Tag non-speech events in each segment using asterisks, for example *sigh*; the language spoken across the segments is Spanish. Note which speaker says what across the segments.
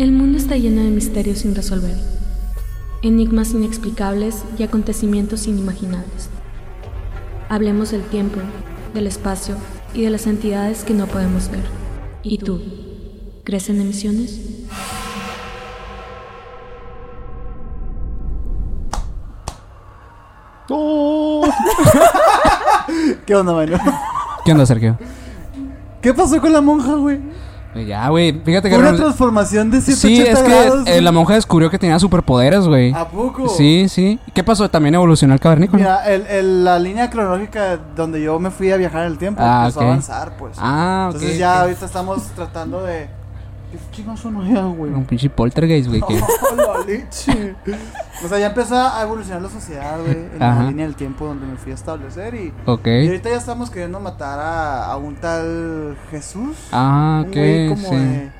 Speaker 1: El mundo está lleno de misterios sin resolver, enigmas inexplicables y acontecimientos inimaginables. Hablemos del tiempo, del espacio y de las entidades que no podemos ver. ¿Y tú? ¿Crees en emisiones?
Speaker 2: ¡Oh! *laughs* ¿Qué onda, mano?
Speaker 3: ¿Qué onda, Sergio?
Speaker 2: ¿Qué pasó con la monja, güey?
Speaker 3: Ya, güey. Fíjate que...
Speaker 2: Fue una transformación de
Speaker 3: Sí,
Speaker 2: 180
Speaker 3: es que
Speaker 2: grados.
Speaker 3: eh, la monja descubrió que tenía superpoderes, güey.
Speaker 2: ¿A poco?
Speaker 3: Sí, sí. ¿Qué pasó? También evolucionó el cavernícola.
Speaker 2: Mira, el, el- la línea cronológica donde yo me fui a viajar en el tiempo
Speaker 3: Ah,
Speaker 2: empezó
Speaker 3: ok.
Speaker 2: a avanzar, pues.
Speaker 3: Ah, ok.
Speaker 2: Entonces ya ahorita estamos tratando de... ¿Qué chingados son allá, güey?
Speaker 3: Un pinche poltergeist, güey. que-
Speaker 2: Oh, *laughs* la leche. O sea, ya empezó a evolucionar la sociedad, güey, en
Speaker 3: Ajá.
Speaker 2: la línea del tiempo donde me fui a establecer y...
Speaker 3: Ok.
Speaker 2: Y ahorita ya estamos queriendo matar a, a un tal Jesús.
Speaker 3: Ah,
Speaker 2: un
Speaker 3: ok.
Speaker 2: güey como
Speaker 3: sí.
Speaker 2: de,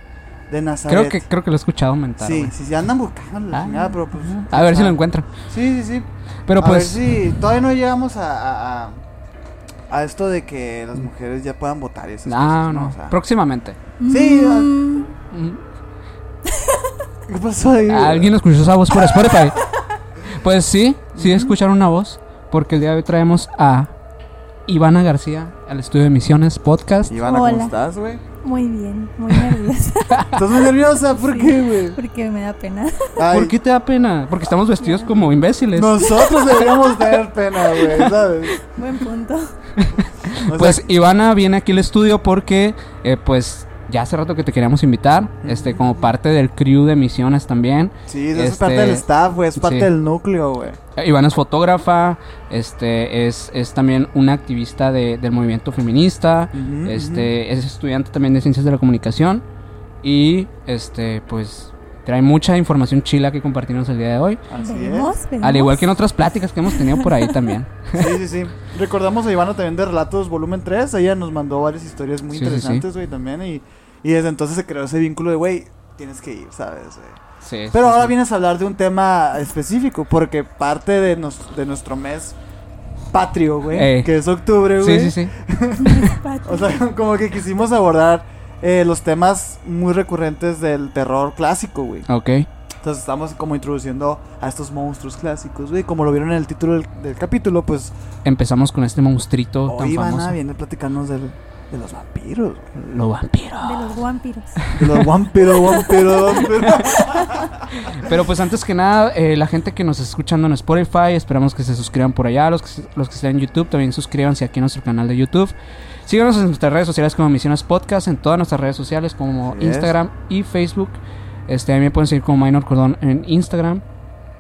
Speaker 2: de Nazaret.
Speaker 3: Creo que, creo que lo he escuchado aumentar.
Speaker 2: Sí, sí, sí, andan buscando la
Speaker 3: Ah.
Speaker 2: chingada, pero pues...
Speaker 3: A ver si lo encuentran.
Speaker 2: Sí, sí, sí.
Speaker 3: Pero
Speaker 2: a
Speaker 3: pues.
Speaker 2: ver si todavía no llegamos a, a, a, a esto de que las mujeres ya puedan votar y esas
Speaker 3: Ah,
Speaker 2: cosas,
Speaker 3: no.
Speaker 2: O sea,
Speaker 3: Próximamente.
Speaker 2: Sí,
Speaker 4: Mm.
Speaker 2: ¿Qué pasó ahí?
Speaker 3: ¿Alguien escuchó esa voz por Spotify? pues sí, sí escucharon una voz. Porque el día de hoy traemos a Ivana García al estudio de Emisiones Podcast.
Speaker 2: Ivana, ¿cómo
Speaker 4: Hola.
Speaker 2: estás, güey?
Speaker 4: muy bien, muy nerviosa. *laughs*
Speaker 2: ¿Estás muy nerviosa? ¿Por
Speaker 4: Sí.
Speaker 2: qué, güey?
Speaker 4: porque me da pena.
Speaker 2: Ay,
Speaker 3: ¿Por qué te da pena? Porque estamos vestidos como imbéciles.
Speaker 2: Nosotros *laughs* deberíamos tener pena, güey, ¿sabes?
Speaker 4: Buen punto.
Speaker 2: O sea,
Speaker 3: Pues Ivana viene aquí al estudio porque, eh, pues, ya hace rato que te queríamos invitar, este, como parte del crew de misiones también.
Speaker 2: sí, eso es
Speaker 3: este,
Speaker 2: parte del staff, güey, es parte
Speaker 3: sí.
Speaker 2: del núcleo, güey.
Speaker 3: Eh, Ivana es fotógrafa, este, es, es también una activista de- del movimiento feminista, este, es estudiante también de ciencias de la comunicación y, este, pues, trae mucha información chila que compartirnos el día de hoy.
Speaker 2: Así
Speaker 4: veremos.
Speaker 3: Al igual que en otras pláticas que hemos tenido por ahí también. *laughs*
Speaker 2: Sí, sí, sí. Recordamos a Ivana también de Relatos Volumen 3. Ella nos mandó varias historias muy
Speaker 3: Sí, sí, sí.
Speaker 2: interesantes, güey, también. Y, y desde entonces se creó ese vínculo de, güey, tienes que ir, ¿sabes?
Speaker 3: Sí,
Speaker 2: Pero
Speaker 3: sí,
Speaker 2: ahora
Speaker 3: sí.
Speaker 2: vienes a hablar de un tema específico, porque parte de, nos- de nuestro mes patrio, güey,
Speaker 3: Ey.
Speaker 2: que es octubre, güey.
Speaker 3: Sí, sí, sí. *laughs*
Speaker 2: O sea, como que quisimos abordar eh, los temas muy recurrentes del terror clásico, güey.
Speaker 3: Ok.
Speaker 2: Entonces estamos como introduciendo a estos monstruos clásicos, güey. Como lo vieron en el título del, del capítulo, pues
Speaker 3: Empezamos con este monstruito tan
Speaker 2: hoy
Speaker 3: famoso.
Speaker 2: Ivana viene a platicarnos del- de los vampiros. güey.
Speaker 3: Lo vampiro.
Speaker 4: De los vampiros.
Speaker 2: De los vampiros, vampiros, vampiros. *laughs*
Speaker 3: Pero pues antes que nada, eh, la gente que nos está escuchando en Spotify, esperamos que se suscriban por allá. Los que, los que estén en YouTube, también suscríbanse aquí a nuestro canal de YouTube. Síganos en nuestras redes sociales como Misiones Podcast, en todas nuestras redes sociales como. Instagram y Facebook. Este, a mí me pueden seguir como Minor Cordón en Instagram.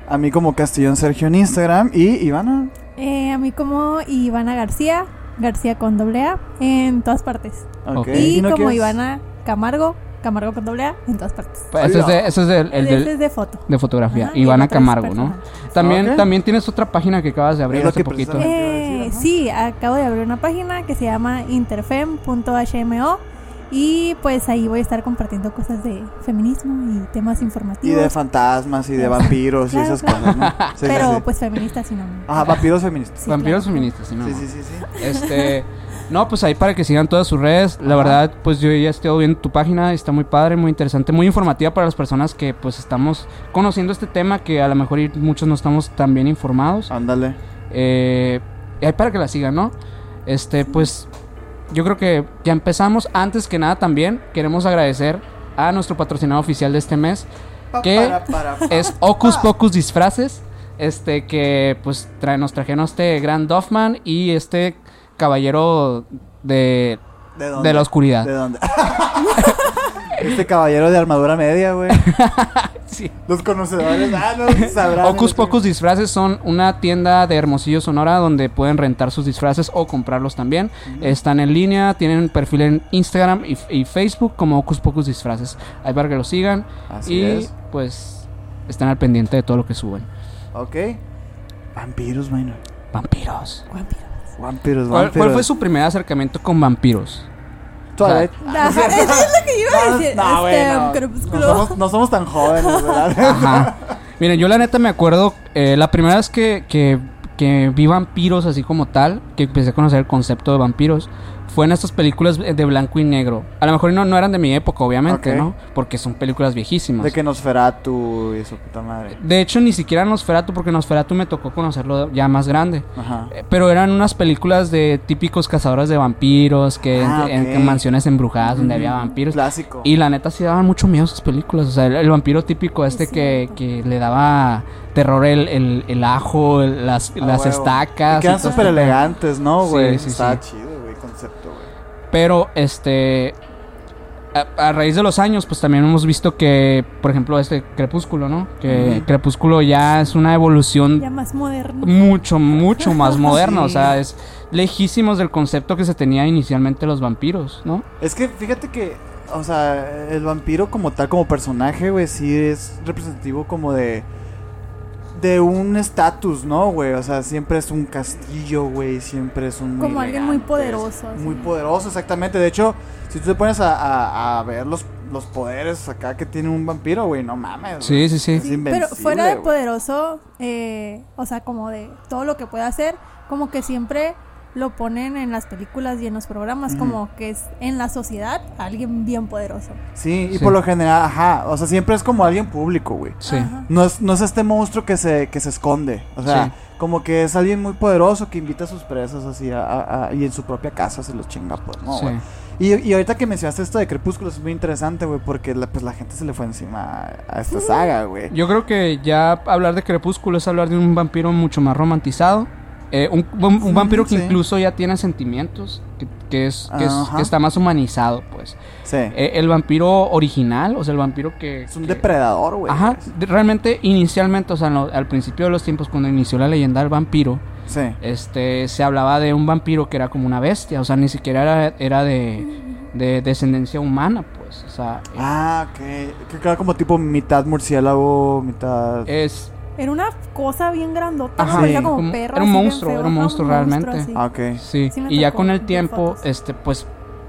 Speaker 2: A mí como Castellón Sergio en Instagram y Ivana.
Speaker 4: Eh, a mí como Ivana García, García con doble A, en todas partes. Y
Speaker 2: no
Speaker 4: como
Speaker 2: quieres?
Speaker 4: Ivana Camargo, Camargo con doble A, en todas partes.
Speaker 3: Pues, Ese es, de, ese es el
Speaker 4: Ese
Speaker 3: del-
Speaker 4: es de foto.
Speaker 3: de fotografía.
Speaker 4: Ajá, y
Speaker 3: Ivana Camargo, ¿no? También, también tienes otra página que acabas de abrir hace poquito.
Speaker 4: Eh,
Speaker 2: decir,
Speaker 4: sí, acabo de abrir una página que se llama interfem.hmo y pues ahí voy a estar compartiendo cosas de feminismo y temas
Speaker 2: Y
Speaker 4: informativos.
Speaker 2: de fantasmas y de vampiros y esas
Speaker 4: claro.
Speaker 2: cosas, ¿no? Sí,
Speaker 4: pero
Speaker 2: sí.
Speaker 4: pues feministas y no.
Speaker 2: Ajá, vampiros feministas.
Speaker 4: Sí,
Speaker 3: Vampiros
Speaker 4: claro.
Speaker 3: feministas, ¿sí, no?
Speaker 2: Sí, sí, sí, sí.
Speaker 3: Este, no, pues ahí para que sigan todas sus redes. La
Speaker 2: Ajá.
Speaker 3: verdad, pues yo ya estoy viendo tu página, está muy padre, muy interesante, muy informativa para las personas que pues estamos conociendo este tema que a lo mejor muchos no estamos tan bien informados.
Speaker 2: Ándale.
Speaker 3: Eh, y ahí para que la sigan, ¿no? Este, pues yo creo que ya empezamos. Antes que nada también queremos agradecer a nuestro patrocinador oficial de este mes, ¿Qué?
Speaker 2: Para, para, para.
Speaker 3: es Ocus Pocus Disfraces. Este que pues trae, nos trajeron este gran Doffman y este caballero de,
Speaker 2: ¿De dónde?
Speaker 3: de la oscuridad.
Speaker 2: ¿De dónde? *laughs* este caballero de armadura media, güey. *laughs*
Speaker 3: Sí.
Speaker 2: Los conocedores, ah, no sabrán.
Speaker 3: Ocus. Pocus Disfraces son una tienda de Hermosillo, Sonora, donde pueden rentar sus disfraces o comprarlos también. Están en línea, tienen perfil en Instagram y, y Facebook como Ocus Pocus Disfraces. Ahí para que lo sigan
Speaker 2: Así
Speaker 3: y
Speaker 2: es.
Speaker 3: pues estén al pendiente de todo lo que suben.
Speaker 2: Ok. Vampiros, minor.
Speaker 3: Vampiros.
Speaker 4: Vampiros.
Speaker 2: Vampiros,
Speaker 3: ¿Cuál,
Speaker 2: vampiros.
Speaker 3: cuál fue su primer acercamiento con vampiros?
Speaker 2: Twilight.
Speaker 4: Ajá, eso es lo que iba a decir.
Speaker 2: No,
Speaker 4: este,
Speaker 2: no.
Speaker 4: crepúsculo.
Speaker 2: No somos, no somos tan jóvenes, ¿verdad? *laughs*
Speaker 3: Ajá. Miren, yo la neta me acuerdo, eh, la primera vez que, que, que vi vampiros así como tal, que empecé a conocer el concepto de vampiros, fue en estas películas de blanco y negro. A lo mejor no, no eran de mi época, obviamente. ¿no? Porque son películas viejísimas.
Speaker 2: De que Nosferatu y su puta madre.
Speaker 3: De hecho, ni siquiera Nosferatu, porque Nosferatu me tocó conocerlo ya más grande.
Speaker 2: Ajá.
Speaker 3: Eh, Pero eran unas películas de típicos cazadores de vampiros, que
Speaker 2: Ah,
Speaker 3: en, en
Speaker 2: ok.
Speaker 3: mansiones embrujadas donde había vampiros.
Speaker 2: Clásico.
Speaker 3: Y la neta sí daban mucho miedo esas películas. O sea, el, el vampiro típico este
Speaker 4: Es
Speaker 3: que, que le daba terror el, el, el ajo, el- las,
Speaker 2: Ah,
Speaker 3: las
Speaker 2: huevo.
Speaker 3: estacas.
Speaker 2: Y quedan súper elegantes, ¿no,
Speaker 3: Sí,
Speaker 2: güey?
Speaker 3: sí,
Speaker 2: Está
Speaker 3: sí.
Speaker 2: chido, concepto, güey.
Speaker 3: Pero, este. A, a raíz de los años, pues también hemos visto que, por ejemplo, este Crepúsculo, ¿no? Que. Crepúsculo ya es una evolución
Speaker 4: Ya más moderno.
Speaker 3: mucho, mucho más *laughs* moderna. O sea, es lejísimos del concepto que se tenía inicialmente los vampiros, ¿no?
Speaker 2: Es que fíjate que, o sea, el vampiro como tal, como personaje, güey, sí es representativo como de. De un estatus, ¿no, güey? O sea, siempre es un castillo, güey. Siempre es un.
Speaker 4: Como alguien muy poderoso, así.
Speaker 2: Muy poderoso, exactamente. De hecho, si tú te pones a, a- a ver los, los poderes acá que tiene un vampiro, güey, no mames.
Speaker 3: Sí, sí, sí.
Speaker 2: Es
Speaker 4: Pero fuera de poderoso, eh, o sea, como de todo lo que puede hacer, como que siempre lo ponen en las películas y en los programas, como que es en la sociedad alguien bien poderoso.
Speaker 2: Sí, y
Speaker 3: Sí.
Speaker 2: por lo general, ajá. O sea, siempre es como alguien público, güey.
Speaker 3: Sí.
Speaker 2: No es, no es este monstruo que se, que se esconde. O sea,
Speaker 3: Sí.
Speaker 2: como que es alguien muy poderoso que invita a sus presas así a, a- a- y en su propia casa se los chinga, pues, ¿no,
Speaker 3: Sí.
Speaker 2: güey? Y, y ahorita que mencionaste esto de Crepúsculo es muy interesante, güey, porque la, pues la gente se le fue encima a, a esta saga, güey.
Speaker 3: Yo creo que ya hablar de Crepúsculo es hablar de un vampiro mucho más romantizado. Eh, un, un- un vampiro que
Speaker 2: sí.
Speaker 3: incluso ya tiene sentimientos, que, que es, que, es-
Speaker 2: Ajá.
Speaker 3: que está más humanizado, pues.
Speaker 2: Sí.
Speaker 3: Eh, el vampiro original, o sea, el vampiro que...
Speaker 2: es un
Speaker 3: que-
Speaker 2: depredador, güey.
Speaker 3: Ajá, realmente inicialmente, o sea, al principio de los tiempos, cuando inició la leyenda del vampiro,
Speaker 2: Sí.
Speaker 3: este, se hablaba de un vampiro que era como una bestia, o sea, ni siquiera era, era de, de descendencia humana, pues, o sea, eh,
Speaker 2: Ah, ok. Que era como tipo mitad murciélago, mitad...
Speaker 3: es...
Speaker 4: Era una cosa bien grandota,
Speaker 3: Ajá,
Speaker 4: como
Speaker 3: como-
Speaker 4: perro.
Speaker 3: era un monstruo,
Speaker 4: feo.
Speaker 3: era un monstruo realmente.
Speaker 2: Ah, ok.
Speaker 3: Sí, y ya con el tiempo, este, pues,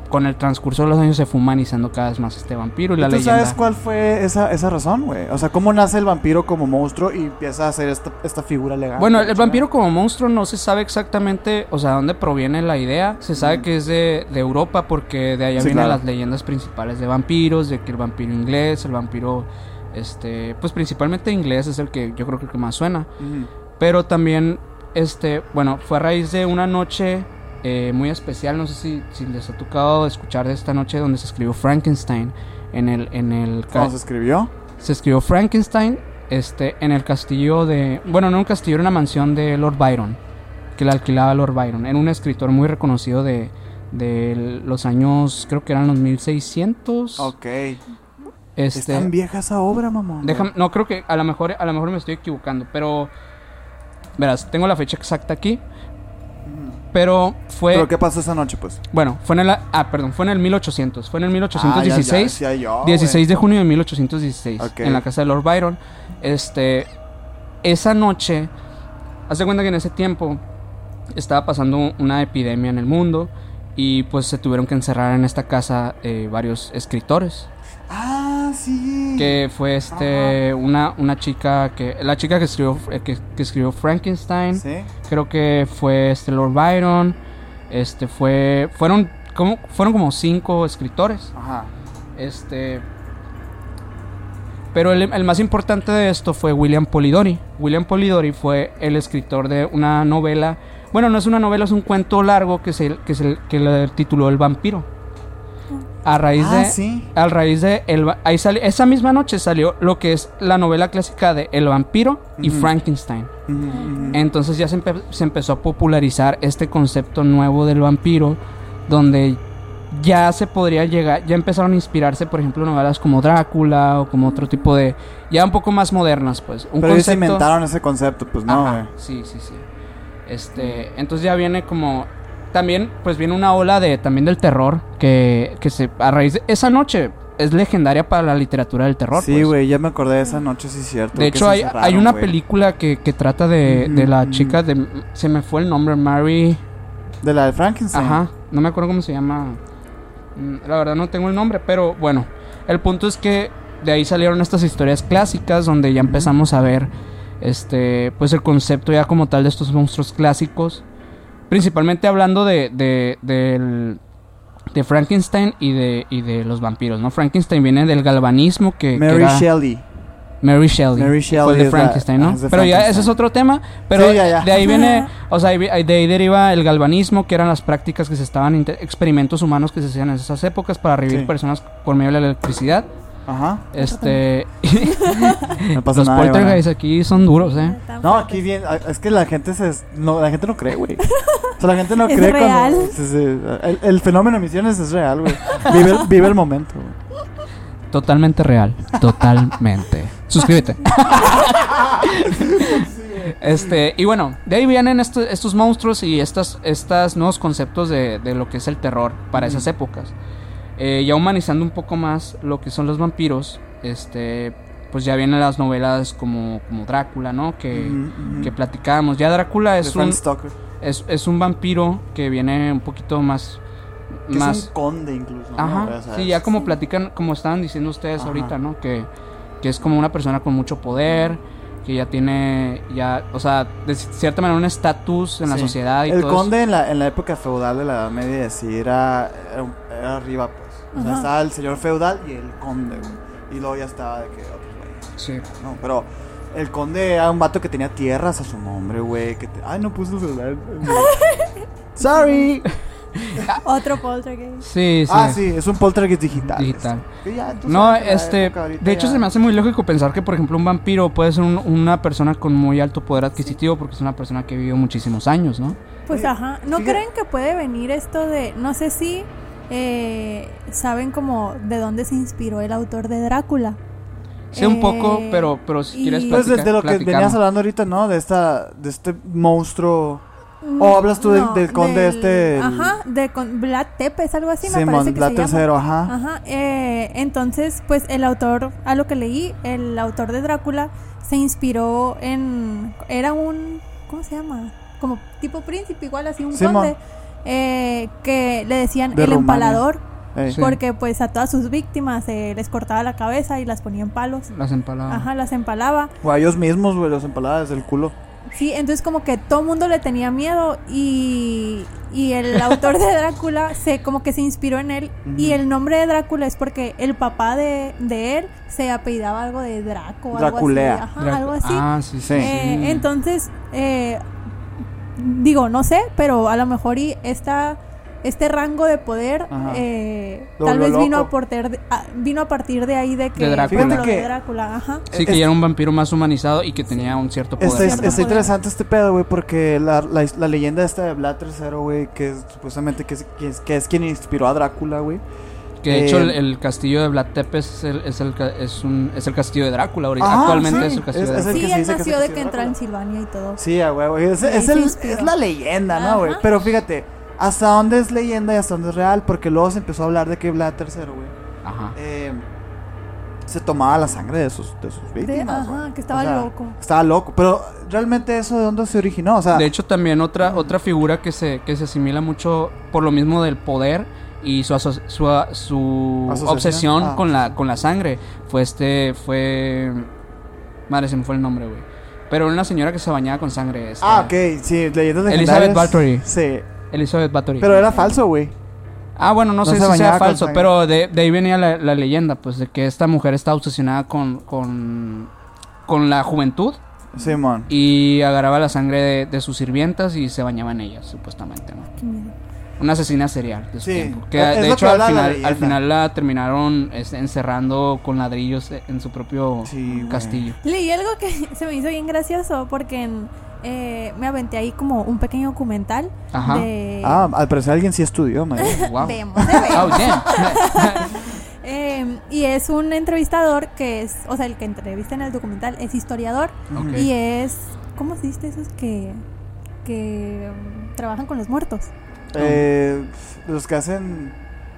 Speaker 3: con el transcurso de los años se fue humanizando cada vez más este vampiro y la
Speaker 2: ¿Y ¿Tú
Speaker 3: leyenda...
Speaker 2: sabes cuál fue esa, esa razón, güey? O sea, ¿cómo nace el vampiro como monstruo y empieza a hacer esta, esta figura legal?
Speaker 3: Bueno, el vampiro como monstruo no se sabe exactamente, o sea, dónde proviene la idea. Se sabe
Speaker 2: Mm.
Speaker 3: que es de, de Europa porque de allá
Speaker 2: Sí,
Speaker 3: vienen
Speaker 2: claro.
Speaker 3: las leyendas principales de vampiros, de que el vampiro inglés, el vampiro, este, pues principalmente inglés es el que yo creo que el que más suena. Pero también, este, bueno, fue a raíz de una noche eh, muy especial. No sé si, si les ha tocado escuchar de esta noche donde se escribió Frankenstein en el, en el
Speaker 2: ¿Cómo se escribió?
Speaker 3: se escribió Frankenstein este, en el castillo de... Bueno, no un castillo, era una mansión de Lord Byron, que la alquilaba Lord Byron. Era un escritor muy reconocido de, de los años, creo que eran los 1600.
Speaker 2: Ok.
Speaker 3: Este,
Speaker 2: Es tan vieja esa obra, mamón.
Speaker 3: déjame, no, creo que a lo mejor, a lo mejor me estoy equivocando, pero... Verás, tengo la fecha exacta aquí, pero fue...
Speaker 2: ¿Pero qué pasó esa noche, pues?
Speaker 3: Bueno, fue en el... Ah, perdón, fue en el 1800, fue en el 1816.
Speaker 2: Ah, ya, ya decía yo,
Speaker 3: 16 de junio de 1816
Speaker 2: Ok.
Speaker 3: en la casa de Lord Byron. Este esa noche hace cuenta que en ese tiempo estaba pasando una epidemia en el mundo y pues se tuvieron que encerrar en esta casa eh, varios escritores
Speaker 2: Ah, sí.
Speaker 3: que fue este una, una chica que la chica que escribió eh, que, que escribió Frankenstein
Speaker 2: Sí.
Speaker 3: creo que fue este Lord Byron este fue fueron como fueron como cinco escritores
Speaker 2: Ajá.
Speaker 3: este. Pero el, el más importante de esto fue William Polidori. William Polidori fue el escritor de una novela. Bueno, no es una novela, es un cuento largo que se, que se que le tituló El vampiro. A raíz
Speaker 2: Ah,
Speaker 3: de.
Speaker 2: sí.
Speaker 3: A raíz de. El, ahí esa misma noche salió lo que es la novela clásica de El vampiro y. Frankenstein. Entonces ya se, empe- se empezó a popularizar este concepto nuevo del vampiro, donde ya se podría llegar, ya empezaron a inspirarse, por ejemplo, novelas como Drácula o como otro tipo de, ya un poco más modernas, pues. Un
Speaker 2: Pero ellos
Speaker 3: concepto-
Speaker 2: inventaron ese concepto, pues no,
Speaker 3: Ajá, sí, sí, sí. Este, entonces ya viene como, también, pues viene una ola de, también del terror, que, que se, a raíz de, esa noche es legendaria para la literatura del terror.
Speaker 2: Sí,
Speaker 3: pues.
Speaker 2: güey, ya me acordé de esa noche, sí es cierto.
Speaker 3: De hecho, hay, hay una película que, que trata de, de la chica de... Se me fue el nombre, Mary...
Speaker 2: De la de Frankenstein.
Speaker 3: Ajá, no me acuerdo cómo se llama. Mm, La verdad no tengo el nombre, pero bueno. El punto es que de ahí salieron estas historias clásicas donde ya empezamos a ver este pues el concepto ya como tal de estos monstruos clásicos. Principalmente hablando de, de- del, de Frankenstein y de, y de los vampiros, ¿no? Frankenstein viene del galvanismo que, que
Speaker 2: Mary
Speaker 3: era-
Speaker 2: Shelley.
Speaker 3: Mary Shelley.
Speaker 2: Mary
Speaker 3: fue
Speaker 2: Shelley
Speaker 3: el de Frankenstein, ¿no?
Speaker 2: ah,
Speaker 3: pero ya ese es otro tema. Pero
Speaker 2: Sí, ya, ya.
Speaker 3: de ahí viene, *laughs* o sea, de ahí deriva el galvanismo, que eran las prácticas que se estaban, experimentos humanos que se hacían en esas épocas para revivir
Speaker 2: Sí.
Speaker 3: personas por medio de la electricidad.
Speaker 2: Ajá.
Speaker 3: Este, *laughs*
Speaker 2: No pasa
Speaker 3: los
Speaker 2: nada. Ivana.
Speaker 3: poltergeists aquí son duros, ¿eh?
Speaker 2: No, aquí bien, es que la gente se no, la gente no cree, güey. O sea, la gente no *laughs*
Speaker 4: Es
Speaker 2: cree
Speaker 4: real.
Speaker 2: cuando sí, el, el fenómeno de misiones es real, güey. Vive, el- vive el momento, güey.
Speaker 3: Totalmente real. Totalmente. Suscríbete. *laughs* este, y bueno, de ahí vienen estos, estos monstruos y estas, estas nuevos conceptos de, de lo que es el terror para esas épocas. Eh, ya humanizando un poco más lo que son los vampiros, este, pues ya vienen las novelas como, como Drácula, ¿no? Que, que platicábamos. Ya Drácula es un, es, es un vampiro que viene un poquito más...
Speaker 2: Que
Speaker 3: más
Speaker 2: es un conde incluso. ¿no?
Speaker 3: Ajá,
Speaker 2: O sea,
Speaker 3: sí, ya como platican, como estaban diciendo ustedes
Speaker 2: Ajá.
Speaker 3: ahorita, ¿no? Que, que es como una persona con mucho poder, que ya tiene, ya, o sea, de cierta manera un estatus en la sociedad y
Speaker 2: El
Speaker 3: todo
Speaker 2: conde en la, en la época feudal de la Edad Media sí era, era, arriba. O sea,
Speaker 4: Ajá.
Speaker 2: estaba el señor feudal y el conde, güey. Y luego ya estaba de que otros güeyes.
Speaker 3: Sí.
Speaker 2: No, pero el conde era un vato que tenía tierras a su nombre, güey. Que te- Ay, no puse el celular. *laughs* Sorry. *laughs*
Speaker 4: Otro poltergeist.
Speaker 3: Sí, sí.
Speaker 2: Ah, sí, es un poltergeist digital.
Speaker 3: Digital.
Speaker 2: Ya,
Speaker 3: No, este, de hecho
Speaker 2: ya-
Speaker 3: se me hace muy lógico pensar que, por ejemplo, un vampiro puede ser un- una persona con muy alto poder adquisitivo porque es una persona que vivió muchísimos años, ¿no?
Speaker 4: Pues
Speaker 2: Oye,
Speaker 4: ajá, ¿no
Speaker 2: fíjate-
Speaker 4: creen que puede venir esto de, no sé si eh, saben como de dónde se inspiró el autor de Drácula?
Speaker 3: Sé un poco,
Speaker 4: Eh,
Speaker 3: pero, pero si
Speaker 4: y-
Speaker 3: quieres
Speaker 2: Pues de,
Speaker 3: platicar-
Speaker 2: de lo que venías hablando ahorita, ¿no? De esta, de este monstruo. ¿O hablas tú del- del conde este, el-
Speaker 4: Ajá, de con Vlad Tepes, algo así me
Speaker 2: Simón
Speaker 4: parece que
Speaker 2: Vlad
Speaker 4: se llama.
Speaker 2: tercero, ajá.
Speaker 4: Ajá, eh, entonces, pues el autor, a lo que leí, el autor de Drácula se inspiró en, era un, ¿cómo se llama? Como tipo príncipe, igual así, un
Speaker 2: Simón.
Speaker 4: conde, eh, que le decían
Speaker 2: De
Speaker 4: el
Speaker 2: Rumania.
Speaker 4: empalador.
Speaker 3: Sí.
Speaker 4: porque pues a todas sus víctimas eh, les cortaba la cabeza y las ponía en palos.
Speaker 3: Las empaladas.
Speaker 4: Ajá, las empalaba.
Speaker 2: O a ellos mismos, güey, los empaladas del culo.
Speaker 4: Sí, entonces como que todo mundo le tenía miedo y, y el *laughs* autor de Drácula se como que se inspiró en él y el nombre de Drácula es porque el papá de, de él se apellidaba algo de Draco, algo así,
Speaker 2: Draculea.
Speaker 4: ajá, algo así.
Speaker 3: Ah, sí, sí.
Speaker 2: Sí.
Speaker 4: Eh,
Speaker 3: sí.
Speaker 4: entonces, eh, digo, no sé, pero a lo mejor y esta, este rango de poder eh,
Speaker 2: Lo
Speaker 4: tal vez vino a, porter- a- vino a partir de ahí de que
Speaker 3: De Drácula.
Speaker 4: de ajá.
Speaker 3: Sí, que
Speaker 2: Es-
Speaker 3: ya era un vampiro más humanizado y que tenía un cierto poder.
Speaker 2: Está, interesante este pedo, güey, porque la, la, la leyenda esta de Vlad III, güey, que es, supuestamente que es, que es, que es quien inspiró a Drácula, güey.
Speaker 3: Que de hecho
Speaker 2: Eh,
Speaker 3: el, el castillo de Vlad Tepes es el, es el, ca- es un, es el castillo de Drácula ahorita.
Speaker 2: Ah,
Speaker 3: Actualmente
Speaker 2: sí,
Speaker 3: es el castillo
Speaker 2: es-
Speaker 3: de Drácula.
Speaker 4: Sí, él nació de que entró en. Silvania y todo.
Speaker 2: Sí, güey, güey. Es,
Speaker 4: De
Speaker 2: es, es la leyenda, ¿no, güey?
Speaker 4: Ajá.
Speaker 2: Pero fíjate, hasta dónde es leyenda y hasta dónde es real, porque luego se empezó a hablar de que Vlad III, güey,
Speaker 3: Ajá.
Speaker 2: eh, se tomaba la sangre de sus, de sus
Speaker 4: De-
Speaker 2: víctimas.
Speaker 4: ajá,
Speaker 2: güey.
Speaker 4: que estaba
Speaker 2: O sea,
Speaker 4: loco.
Speaker 2: Estaba loco, pero realmente eso de dónde se originó, o sea,
Speaker 3: De hecho, también otra, otra figura que se, que se asimila mucho por lo mismo del poder y su, aso- su, su obsesión
Speaker 2: Ah.
Speaker 3: con, la, con la sangre fue este. Fue. Madre, se me fue el nombre, güey. Pero una señora que se bañaba con sangre. esta-
Speaker 2: Ah, ok, sí, leyendas.
Speaker 3: Elizabeth Bathory.
Speaker 2: Sí,
Speaker 3: Elizabeth Bathory.
Speaker 2: pero era falso, güey.
Speaker 3: Ah, bueno, no,
Speaker 2: No
Speaker 3: sé
Speaker 2: se
Speaker 3: si sea falso, pero de, de ahí venía la, la leyenda, pues, de que esta mujer está obsesionada con, con, con la juventud
Speaker 2: Simón.
Speaker 3: y agarraba la sangre de, de sus sirvientas y se bañaba en ellas, supuestamente, ¿no?
Speaker 4: Qué miedo.
Speaker 3: Una asesina serial de su
Speaker 2: Sí,
Speaker 3: tiempo. Que
Speaker 2: es
Speaker 3: de hecho
Speaker 2: que
Speaker 3: al final, al
Speaker 2: leyenda.
Speaker 3: final la terminaron este, encerrando con ladrillos en su propio
Speaker 2: Sí,
Speaker 3: castillo.
Speaker 4: Leí algo que *laughs* se me hizo bien gracioso porque en, eh, me aventé ahí como un pequeño documental
Speaker 3: Ajá.
Speaker 4: de...
Speaker 2: Ah, al parecer alguien sí estudió.
Speaker 3: Wow. *laughs* *laughs*
Speaker 4: Vemos.
Speaker 3: Oh, damn.
Speaker 4: Eh, y es un entrevistador que es, o sea, el que entrevista en el documental es historiador y es, ¿cómo se dice esos que, que um, trabajan con los muertos?
Speaker 2: Eh, los que hacen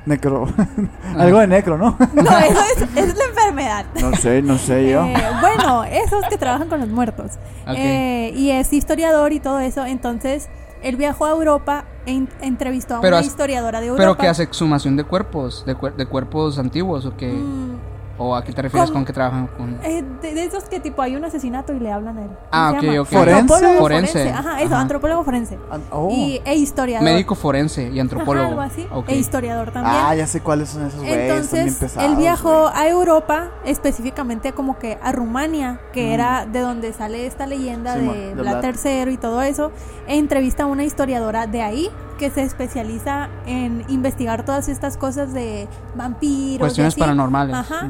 Speaker 2: necro.
Speaker 3: Ah. *laughs*
Speaker 2: Algo de necro, ¿no?
Speaker 4: No, *laughs* eso es, es la enfermedad.
Speaker 2: no sé, no sé yo.
Speaker 4: Eh, bueno, esos que trabajan con los muertos. Eh, y es historiador y todo eso. Entonces, él viajó a Europa e in- entrevistó a
Speaker 3: Pero
Speaker 4: una historiadora de Europa.
Speaker 3: Pero que hace exhumación de cuerpos, de, cuer- de cuerpos antiguos o que...
Speaker 4: Mm,
Speaker 3: ¿O a qué te refieres
Speaker 4: ¿Cómo?
Speaker 3: con que trabajan con...?
Speaker 4: Eh, de, de esos que tipo hay un asesinato y le hablan a él. ¿Cómo
Speaker 3: Ah, ok, ok.
Speaker 2: Forense.
Speaker 3: Forense.
Speaker 4: forense. Ajá, eso,
Speaker 3: Ajá.
Speaker 4: antropólogo forense.
Speaker 2: An- oh.
Speaker 4: Y, e historiador.
Speaker 3: Médico forense y antropólogo.
Speaker 4: Ajá, algo así.
Speaker 3: Ok.
Speaker 4: E historiador también.
Speaker 2: Ah, ya sé cuáles son esos güeyes.
Speaker 4: Entonces,
Speaker 2: pesados,
Speaker 4: él viajó
Speaker 2: güey.
Speaker 4: a Europa, específicamente como que a Rumania, que
Speaker 2: Mm.
Speaker 4: era de donde sale esta leyenda
Speaker 2: Simón,
Speaker 4: de
Speaker 2: de
Speaker 4: Vlad. III y todo eso, e entrevista a una historiadora de ahí que se especializa en investigar todas estas cosas de vampiros. y
Speaker 3: Cuestiones
Speaker 4: así.
Speaker 3: paranormales.
Speaker 4: Ajá.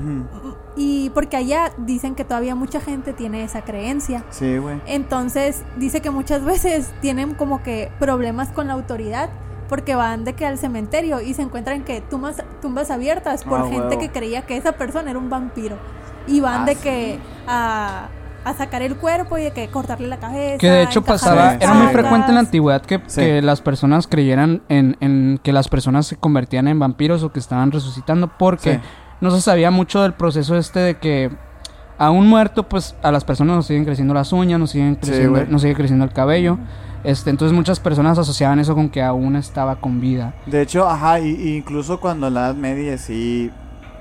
Speaker 4: Y porque allá dicen que todavía mucha gente tiene esa creencia.
Speaker 2: Sí, güey.
Speaker 4: Entonces dice que muchas *laughs* veces tienen como que problemas con la autoridad porque van de que al cementerio y se encuentran que tumbas, tumbas abiertas por
Speaker 2: Ah,
Speaker 4: gente que creía que esa persona era un vampiro. Y van
Speaker 2: Ah,
Speaker 4: de
Speaker 2: sí.
Speaker 4: que a, a sacar el cuerpo y de que cortarle la cabeza.
Speaker 3: Que de hecho pasaba,
Speaker 2: Sí,
Speaker 3: era muy
Speaker 2: sí.
Speaker 3: frecuente en la antigüedad que,
Speaker 2: Sí.
Speaker 3: que las personas creyeran en, en que las personas se convertían en vampiros o que estaban resucitando porque
Speaker 2: Sí.
Speaker 3: no se sabía mucho del proceso este de que a un muerto pues a las personas nos siguen creciendo las uñas, nos siguen
Speaker 2: Sí,
Speaker 3: creciendo,
Speaker 2: güey.
Speaker 3: nos sigue creciendo el cabello. Este, entonces muchas personas asociaban eso con que aún estaba con vida.
Speaker 2: De hecho, ajá, y, y incluso cuando en la Edad Media sí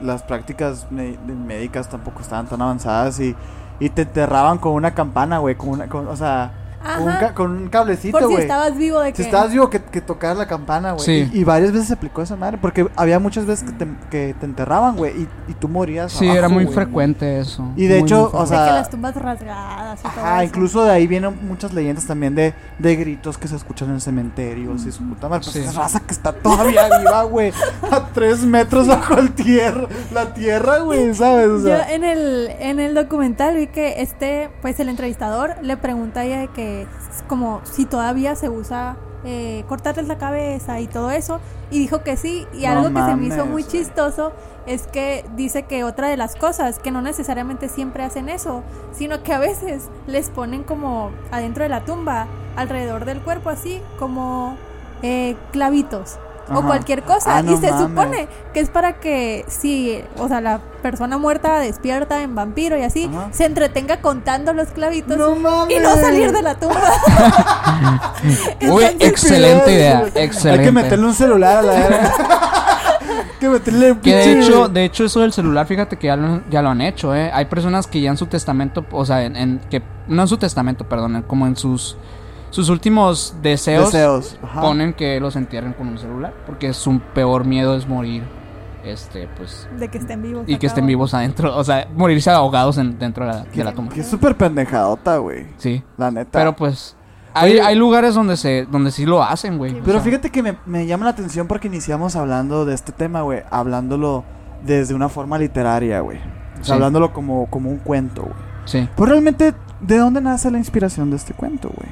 Speaker 2: las prácticas médicas tampoco estaban tan avanzadas y, y te enterraban con una campana, güey, con una, con, o sea, con un,
Speaker 4: Ajá.
Speaker 2: ca- con un cablecito,
Speaker 4: Por si
Speaker 2: güey.
Speaker 4: estabas vivo de que...
Speaker 2: Si estabas vivo, que, que tocaras la campana, güey.
Speaker 3: Sí.
Speaker 2: Y, y varias veces se aplicó esa madre. Porque había muchas veces que te, que te enterraban, güey. Y, y tú morías.
Speaker 3: Sí,
Speaker 2: abajo,
Speaker 3: era muy
Speaker 2: güey.
Speaker 3: frecuente eso.
Speaker 2: Y de
Speaker 3: Muy,
Speaker 2: hecho,
Speaker 3: muy
Speaker 2: o
Speaker 3: frecuente.
Speaker 4: de
Speaker 2: sea,
Speaker 4: que las tumbas rasgadas y todo
Speaker 2: Ajá,
Speaker 4: eso.
Speaker 2: incluso de ahí vienen muchas leyendas también de, de gritos que se escuchan en cementerios y su puta madre. Pues
Speaker 3: Sí.
Speaker 2: es raza que está todavía viva, güey. A tres metros bajo el tierra, la tierra, güey, ¿sabes? O
Speaker 4: Yo
Speaker 2: sea,
Speaker 4: en el, en el documental vi que este, pues el entrevistador le pregunta a ella de que como si todavía se usa eh, cortarles la cabeza y todo eso, y dijo que sí, y
Speaker 2: No
Speaker 4: algo que se me hizo muy chistoso es que dice que otra de las cosas, que no necesariamente siempre hacen eso, sino que a veces les ponen como adentro de la tumba, alrededor del cuerpo así, como eh, clavitos. O cualquier cosa.
Speaker 2: Ah, no
Speaker 4: y se
Speaker 2: mames.
Speaker 4: supone que es para que si, o sea, la persona muerta despierta en vampiro y así,
Speaker 2: Ajá.
Speaker 4: se entretenga contando los clavitos
Speaker 2: no mames.
Speaker 4: y no salir de la tumba. *laughs*
Speaker 3: Uy, excelente idea, excelente.
Speaker 2: Hay que meterle un celular a la. Hay *laughs* que meterle un
Speaker 3: Que de
Speaker 2: pinche-
Speaker 3: hecho, de hecho eso del celular, fíjate que ya lo, ya lo han hecho, ¿eh? Hay personas que ya en su testamento, o sea, en, en- que no en su testamento, perdón, en- como en sus sus últimos deseos, ponen que los entierren con un celular, porque su peor miedo es morir, este, pues,
Speaker 4: de que estén vivos.
Speaker 3: y que estén vivos adentro, o sea, morirse ahogados en- dentro de la, de la tumba.
Speaker 2: Que es súper pendejadota, güey.
Speaker 3: Sí,
Speaker 2: La neta.
Speaker 3: pero pues hay,
Speaker 2: Oye.
Speaker 3: hay lugares donde se donde sí lo hacen, güey. o
Speaker 2: Pero
Speaker 3: sea,
Speaker 2: fíjate que me, me llama la atención porque iniciamos hablando de este tema, güey. Hablándolo desde una forma literaria, güey. O sea,
Speaker 3: Sí.
Speaker 2: hablándolo como, como un cuento, güey.
Speaker 3: Sí.
Speaker 2: Pues realmente, ¿de dónde nace la inspiración de este cuento, güey?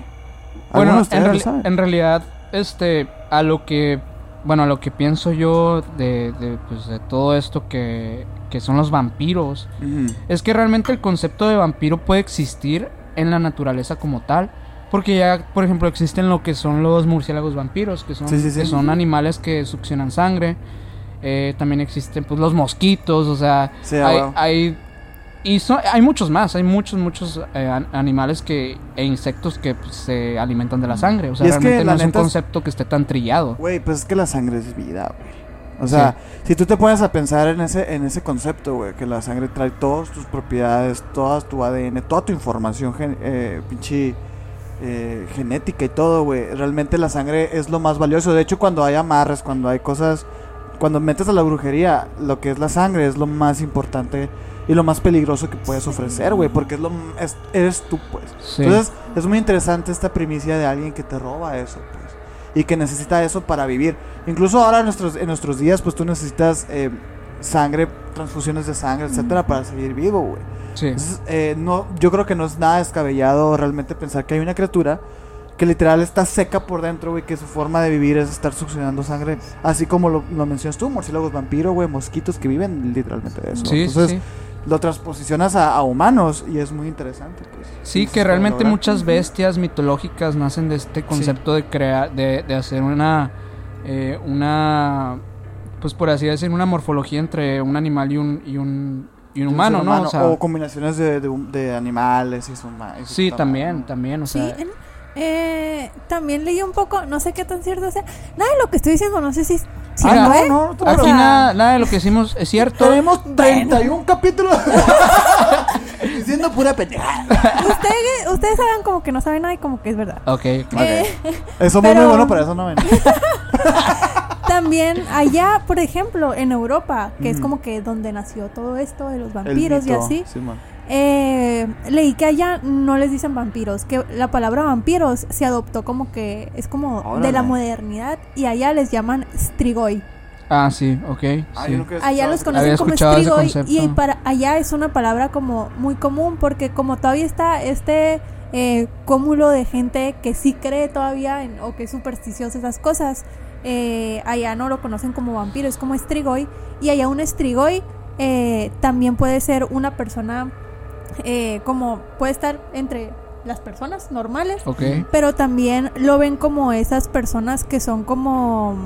Speaker 3: Bueno,
Speaker 2: ¿Alguno de
Speaker 3: en, reali- realidad, este, a lo que, bueno, a lo que pienso yo de, de, pues, de todo esto que, que son los vampiros, es que realmente el concepto de vampiro puede existir en la naturaleza como tal. Porque ya, por ejemplo, existen lo que son los murciélagos vampiros, que son,
Speaker 2: Sí, sí, sí.
Speaker 3: que son animales que succionan sangre. Eh, también existen pues los mosquitos, o sea,
Speaker 2: Sí,
Speaker 3: hay,
Speaker 2: ah,
Speaker 3: hay y son- hay muchos más, hay muchos muchos eh, an- animales que e insectos que pues, se alimentan de la sangre, o sea,
Speaker 2: Y es que,
Speaker 3: realmente
Speaker 2: la
Speaker 3: no es un
Speaker 2: es-
Speaker 3: concepto que esté tan trillado.
Speaker 2: Güey, pues es que la sangre es vida, güey. O sea, si tú te pones a pensar en ese, en ese concepto, güey, que la sangre trae todas tus propiedades, toda tu ADN, toda tu información, gen- eh, pinche eh, genética y todo, güey. Realmente la sangre es lo más valioso. De hecho, cuando hay amarres, cuando hay cosas, cuando metes a la brujería, lo que es la sangre es lo más importante y lo más peligroso que puedes ofrecer, güey, porque es lo, es- eres tú, pues.
Speaker 3: Sí.
Speaker 2: Entonces, es muy interesante esta primicia de alguien que te roba eso, pues. Y que necesita eso para vivir. Incluso ahora en nuestros, en nuestros días, pues tú necesitas eh, sangre, transfusiones de sangre, etcétera, para seguir vivo, güey.
Speaker 3: sí.
Speaker 2: Entonces, eh, no, yo creo que no es nada descabellado realmente pensar que hay una criatura que literal está seca por dentro, güey, que su forma de vivir es estar succionando sangre, así como lo, lo mencionas tú, murciélagos vampiro, güey, mosquitos que viven literalmente de eso.
Speaker 3: Sí,
Speaker 2: Entonces,
Speaker 3: sí.
Speaker 2: Lo transposicionas a, a humanos y es muy interesante, pues.
Speaker 3: Sí, que realmente muchas bestias mitológicas nacen de este concepto de crear, de, de hacer una, eh, una, pues por así decir, una morfología entre un animal y un, y un, y un humano, ¿no? O sea,
Speaker 2: combinaciones de, de, de animales y su ma- y su
Speaker 3: sí, también, también, o
Speaker 4: Sí,
Speaker 3: sea,
Speaker 4: en- eh, también leí un poco, no sé qué tan cierto sea. Nada de lo que estoy diciendo, no sé si, chido,
Speaker 2: no, no, tú
Speaker 3: Aquí nada, nada de lo que decimos es cierto.
Speaker 2: Tenemos 31 capítulos *laughs* diciendo pura pendejada.
Speaker 4: Ustedes, ustedes hagan como que no saben nada y como que es verdad.
Speaker 3: Ok, ok.
Speaker 4: Eh,
Speaker 2: Eso es
Speaker 4: Pero-
Speaker 2: muy bueno, pero eso no ven. *laughs*
Speaker 4: También allá, por ejemplo, en Europa, que es como que donde nació todo esto de los vampiros y así,
Speaker 2: Simón.
Speaker 4: Eh, leí que allá no les dicen vampiros, que la palabra vampiros se adoptó como que es como de la modernidad y allá les llaman strigoi.
Speaker 3: Ah, sí, ok.
Speaker 2: Ah,
Speaker 3: sí.
Speaker 4: Allá los conocen como strigoi
Speaker 3: concepto.
Speaker 4: y para allá es una palabra como muy común porque como todavía está este eh, cúmulo de gente que sí cree todavía en, o que es supersticiosa esas cosas, eh, allá no lo conocen como vampiro, es como strigoi y allá un strigoi eh, también puede ser una persona eh, como puede estar entre las personas normales pero también lo ven como esas personas que son como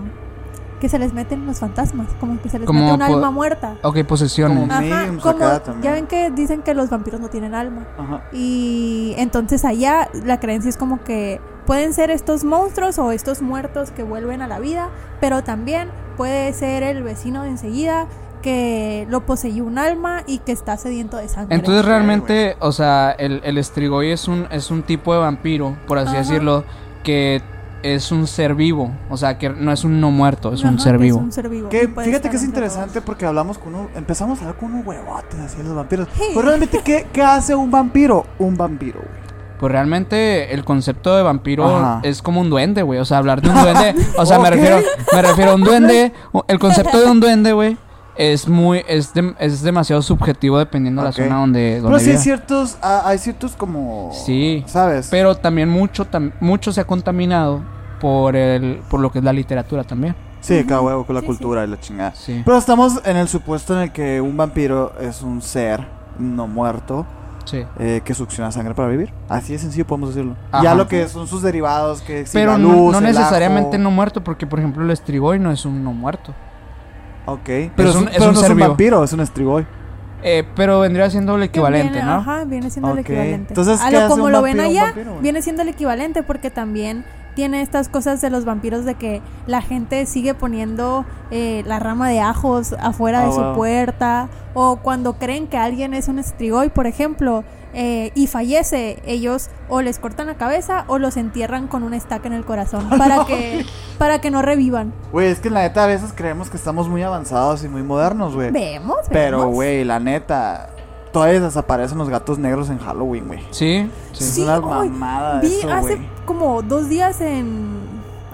Speaker 4: que se les meten los fantasmas, como que se les
Speaker 3: Como
Speaker 4: mete un alma muerta.
Speaker 3: Ok, posesiones.
Speaker 2: Como-
Speaker 4: Ajá, como ya ven que dicen que los vampiros no tienen alma.
Speaker 2: Ajá.
Speaker 4: Y entonces allá la creencia es como que pueden ser estos monstruos o estos muertos que vuelven a la vida, pero también puede ser el vecino de enseguida que lo poseyó un alma y que está sediento de sangre.
Speaker 3: Entonces realmente, o sea, el, el estrigoy es un, es un tipo de vampiro, por así
Speaker 4: Ajá.
Speaker 3: decirlo, que es un ser vivo. O sea, que no es un no muerto, es un ser vivo.
Speaker 4: un ser vivo.
Speaker 2: Que fíjate que es interesante porque hablamos con uno, empezamos a hablar con unos huevotes así los vampiros.
Speaker 4: Sí.
Speaker 2: Pero realmente, ¿qué, qué hace un vampiro? Un vampiro, güey.
Speaker 3: Pues realmente el concepto de vampiro
Speaker 2: Ajá.
Speaker 3: es como un duende, güey. O sea, hablar de un duende. *laughs* O sea, me refiero, me refiero a un duende. El concepto de un duende, güey, es muy, es, dem- es demasiado subjetivo dependiendo de la zona donde, donde
Speaker 2: Pero sí hay ciertos, ah, hay ciertos como...
Speaker 3: Sí.
Speaker 2: ¿Sabes?
Speaker 3: Pero también mucho, tam- mucho se ha contaminado por el, por lo que es la literatura también.
Speaker 2: Sí, cada huevo con la
Speaker 4: Sí,
Speaker 2: cultura y la chingada.
Speaker 3: Sí.
Speaker 2: Pero estamos en el supuesto en el que un vampiro es un ser no muerto
Speaker 3: Sí.
Speaker 2: eh, que succiona sangre para vivir. Así de sencillo podemos decirlo.
Speaker 3: Ajá.
Speaker 2: Ya lo que son sus derivados, que si
Speaker 3: Pero
Speaker 2: la
Speaker 3: no-
Speaker 2: luz,
Speaker 3: no,
Speaker 2: el
Speaker 3: necesariamente
Speaker 2: ajo.
Speaker 3: no muerto, porque por ejemplo el estrigoy no es un no muerto.
Speaker 2: Ok. Pero es
Speaker 3: un-
Speaker 2: un,
Speaker 3: es
Speaker 2: pero
Speaker 3: un
Speaker 2: no
Speaker 3: ser
Speaker 2: es un
Speaker 3: vivo.
Speaker 2: vampiro, es un estrigoy.
Speaker 3: Eh, pero vendría siendo el equivalente,
Speaker 4: viene-
Speaker 3: ¿no?
Speaker 4: Ajá, viene siendo el equivalente.
Speaker 2: Entonces,
Speaker 4: a
Speaker 2: ¿qué
Speaker 4: lo
Speaker 2: hace
Speaker 4: como
Speaker 2: un
Speaker 4: lo ven
Speaker 2: vampiro un
Speaker 4: allá,
Speaker 2: vampiro,
Speaker 4: viene siendo el equivalente porque también tiene estas cosas de los vampiros de que la gente sigue poniendo eh, la rama de ajos afuera
Speaker 2: Ah,
Speaker 4: de su
Speaker 2: wow.
Speaker 4: puerta o cuando creen que alguien es un estrigoy, por ejemplo, eh, y fallece, ellos o les cortan la cabeza o los entierran con una estaca en el corazón para *laughs* que para que no revivan.
Speaker 2: Güey, es que la neta a veces creemos que estamos muy avanzados y muy modernos, güey.
Speaker 4: Vemos,
Speaker 2: Pero, güey, la neta, todavía desaparecen los gatos negros en Halloween, güey.
Speaker 3: Sí, sí.
Speaker 2: Es
Speaker 4: Sí,
Speaker 2: una
Speaker 4: hoy
Speaker 2: mamada
Speaker 4: Vi
Speaker 2: eso,
Speaker 4: hace como dos días en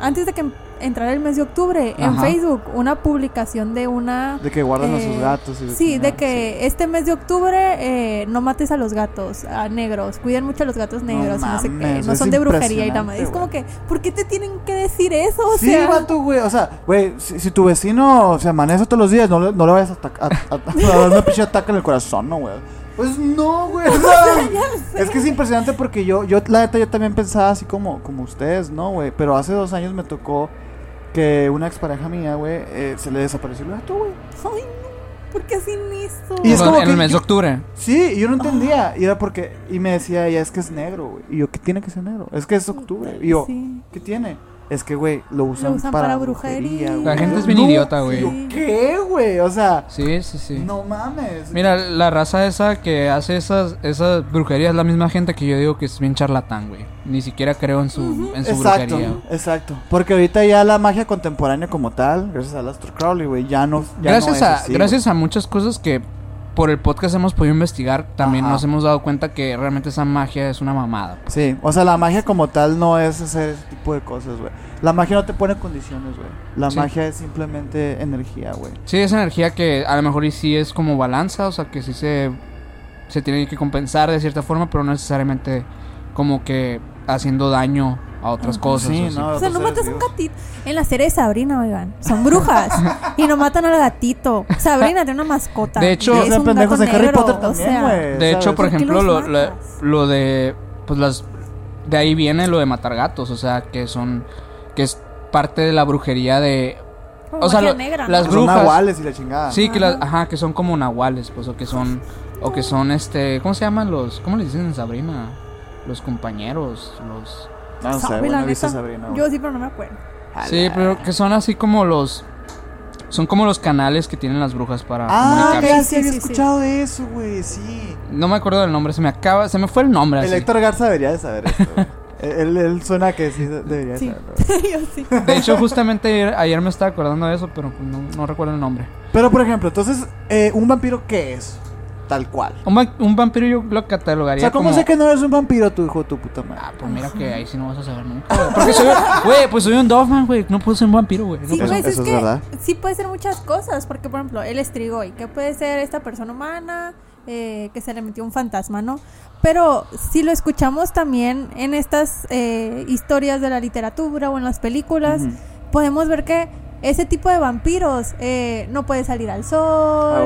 Speaker 4: antes de que entrara el mes de octubre en. Facebook una publicación de una
Speaker 2: De que guardan a
Speaker 4: eh,
Speaker 2: sus gatos. Y
Speaker 4: sí de que este mes de octubre eh, no mates a los gatos a negros cuiden mucho a los gatos
Speaker 2: No
Speaker 4: negros no sé qué no son de brujería y nada
Speaker 2: impresionante,
Speaker 4: es como que ¿por qué te tienen que decir eso? o
Speaker 2: Sí,
Speaker 4: sea
Speaker 2: vato, güey. O sea, güey, si, si tu vecino se amanece todos los días, no le, no le vayas a, atac- a, a- a *laughs* dar una pinche ataque en el corazón, ¿no, güey? Pues no, güey. o sea, *laughs* es que es impresionante porque yo, yo, la neta, yo también pensaba así como, como ustedes, ¿no, güey? Pero hace dos años me tocó que una expareja mía, güey, eh, se le desapareció el gato, güey.
Speaker 4: ay no ¿por qué hacen eso?
Speaker 2: Y es
Speaker 3: en
Speaker 2: como
Speaker 3: el
Speaker 2: que
Speaker 3: mes de
Speaker 2: yo-
Speaker 3: octubre.
Speaker 2: Sí, y yo no entendía. Y era porque, y me decía ella, es que es negro, güey. Y yo, ¿qué tiene que ser negro? Es que es octubre. Y yo,
Speaker 4: Sí.
Speaker 2: ¿qué tiene? Es que, güey, lo usan,
Speaker 4: usan
Speaker 2: para,
Speaker 4: para
Speaker 2: brujería.
Speaker 4: brujería.
Speaker 2: güey.
Speaker 3: La gente es bien
Speaker 2: No,
Speaker 3: idiota, güey.
Speaker 2: yo, ¿Qué, güey? O sea,
Speaker 3: Sí, sí, sí.
Speaker 2: no mames.
Speaker 3: Mira, la raza esa que hace esas, esas brujerías es la misma gente que yo digo que es bien charlatán, güey. Ni siquiera creo en su, en su
Speaker 2: Exacto,
Speaker 3: brujería.
Speaker 2: exacto. Porque ahorita ya la magia contemporánea como tal, gracias a Lastro Crowley, güey, ya no. Ya
Speaker 3: Gracias,
Speaker 2: no es
Speaker 3: a,
Speaker 2: así,
Speaker 3: gracias a muchas cosas que por el podcast hemos podido investigar, también
Speaker 2: Ajá.
Speaker 3: nos hemos dado cuenta que realmente esa magia es una mamada.
Speaker 2: Sí, o sea, la magia como tal no es hacer ese tipo de cosas, güey. La magia no te pone condiciones, güey. La
Speaker 3: Sí.
Speaker 2: magia es simplemente energía, güey.
Speaker 3: Sí, es energía que a lo mejor y sí es como balanza, o sea que sí se, se tiene que compensar de cierta forma, pero no necesariamente como que haciendo daño a otras cosas.
Speaker 2: Sí,
Speaker 3: o sí.
Speaker 2: no,
Speaker 4: O sea, no matas a un gatito. En la serie de Sabrina, oigan, son brujas. y no matan al gatito. Sabrina tiene una mascota.
Speaker 3: De hecho-
Speaker 4: es un
Speaker 2: pendejos
Speaker 4: gato
Speaker 2: en Harry
Speaker 4: negro,
Speaker 2: Potter
Speaker 4: o sea.
Speaker 3: De
Speaker 2: ¿sabes?
Speaker 3: hecho, por
Speaker 4: ¿Por qué
Speaker 3: ejemplo, lo, lo-
Speaker 4: matas?
Speaker 3: lo de pues las de ahí viene lo de matar gatos, o sea, que son que es parte de la brujería de
Speaker 4: como
Speaker 3: o sea, lo-
Speaker 4: negra, ¿no?
Speaker 3: las
Speaker 2: Que son
Speaker 3: brujas.
Speaker 2: nahuales y la chingada.
Speaker 3: Sí, que
Speaker 4: Ajá.
Speaker 3: las ajá, que son como nahuales, pues o que son o que son este, ¿cómo se llaman los cómo le dicen en Sabrina? Los compañeros, los
Speaker 2: No, sé,
Speaker 4: Sabe,
Speaker 2: güey,
Speaker 4: la
Speaker 2: no he visto
Speaker 4: neta.
Speaker 2: Sabrina, güey.
Speaker 4: Yo sí, pero no me acuerdo.
Speaker 3: Sí, pero que son así como los Son como los canales que tienen las brujas para
Speaker 2: Ah,
Speaker 3: comunicarse.
Speaker 2: ya
Speaker 4: Sí,
Speaker 2: sí había
Speaker 4: sí, sí.
Speaker 2: escuchado de eso, güey, sí.
Speaker 3: No me acuerdo del nombre, se me acaba, se me fue el nombre.
Speaker 2: El
Speaker 3: así.
Speaker 2: Héctor Garza debería de saber esto, *laughs* él, él suena que sí de- debería de
Speaker 4: Sí.
Speaker 2: saberlo. *laughs*
Speaker 4: Yo sí.
Speaker 3: De hecho, justamente ayer, ayer me estaba acordando de eso, pero no, no recuerdo el nombre.
Speaker 2: Pero, por ejemplo, entonces, eh, ¿un vampiro qué es? Tal cual.
Speaker 3: Un, va- un vampiro yo lo
Speaker 2: O
Speaker 3: catalogaría
Speaker 2: sea, ¿cómo
Speaker 3: como...
Speaker 2: sé que no eres un vampiro tu hijo de tu puta madre?
Speaker 3: Ah, pues mira que ahí sí no vas a saber nunca. güey. Porque soy, güey, pues soy un Doffman, güey. No puedo ser un vampiro, güey. No
Speaker 4: Sí,
Speaker 3: puedo-
Speaker 2: Eso-
Speaker 4: pues es
Speaker 2: es
Speaker 4: que
Speaker 2: verdad.
Speaker 4: sí puede ser muchas cosas, porque por ejemplo, el estrigoy, que puede ser esta persona humana, eh, que se le metió un fantasma, ¿no? Pero si lo escuchamos también en estas eh, historias de la literatura o en las películas, podemos ver que ese tipo de vampiros eh, no puede salir al sol,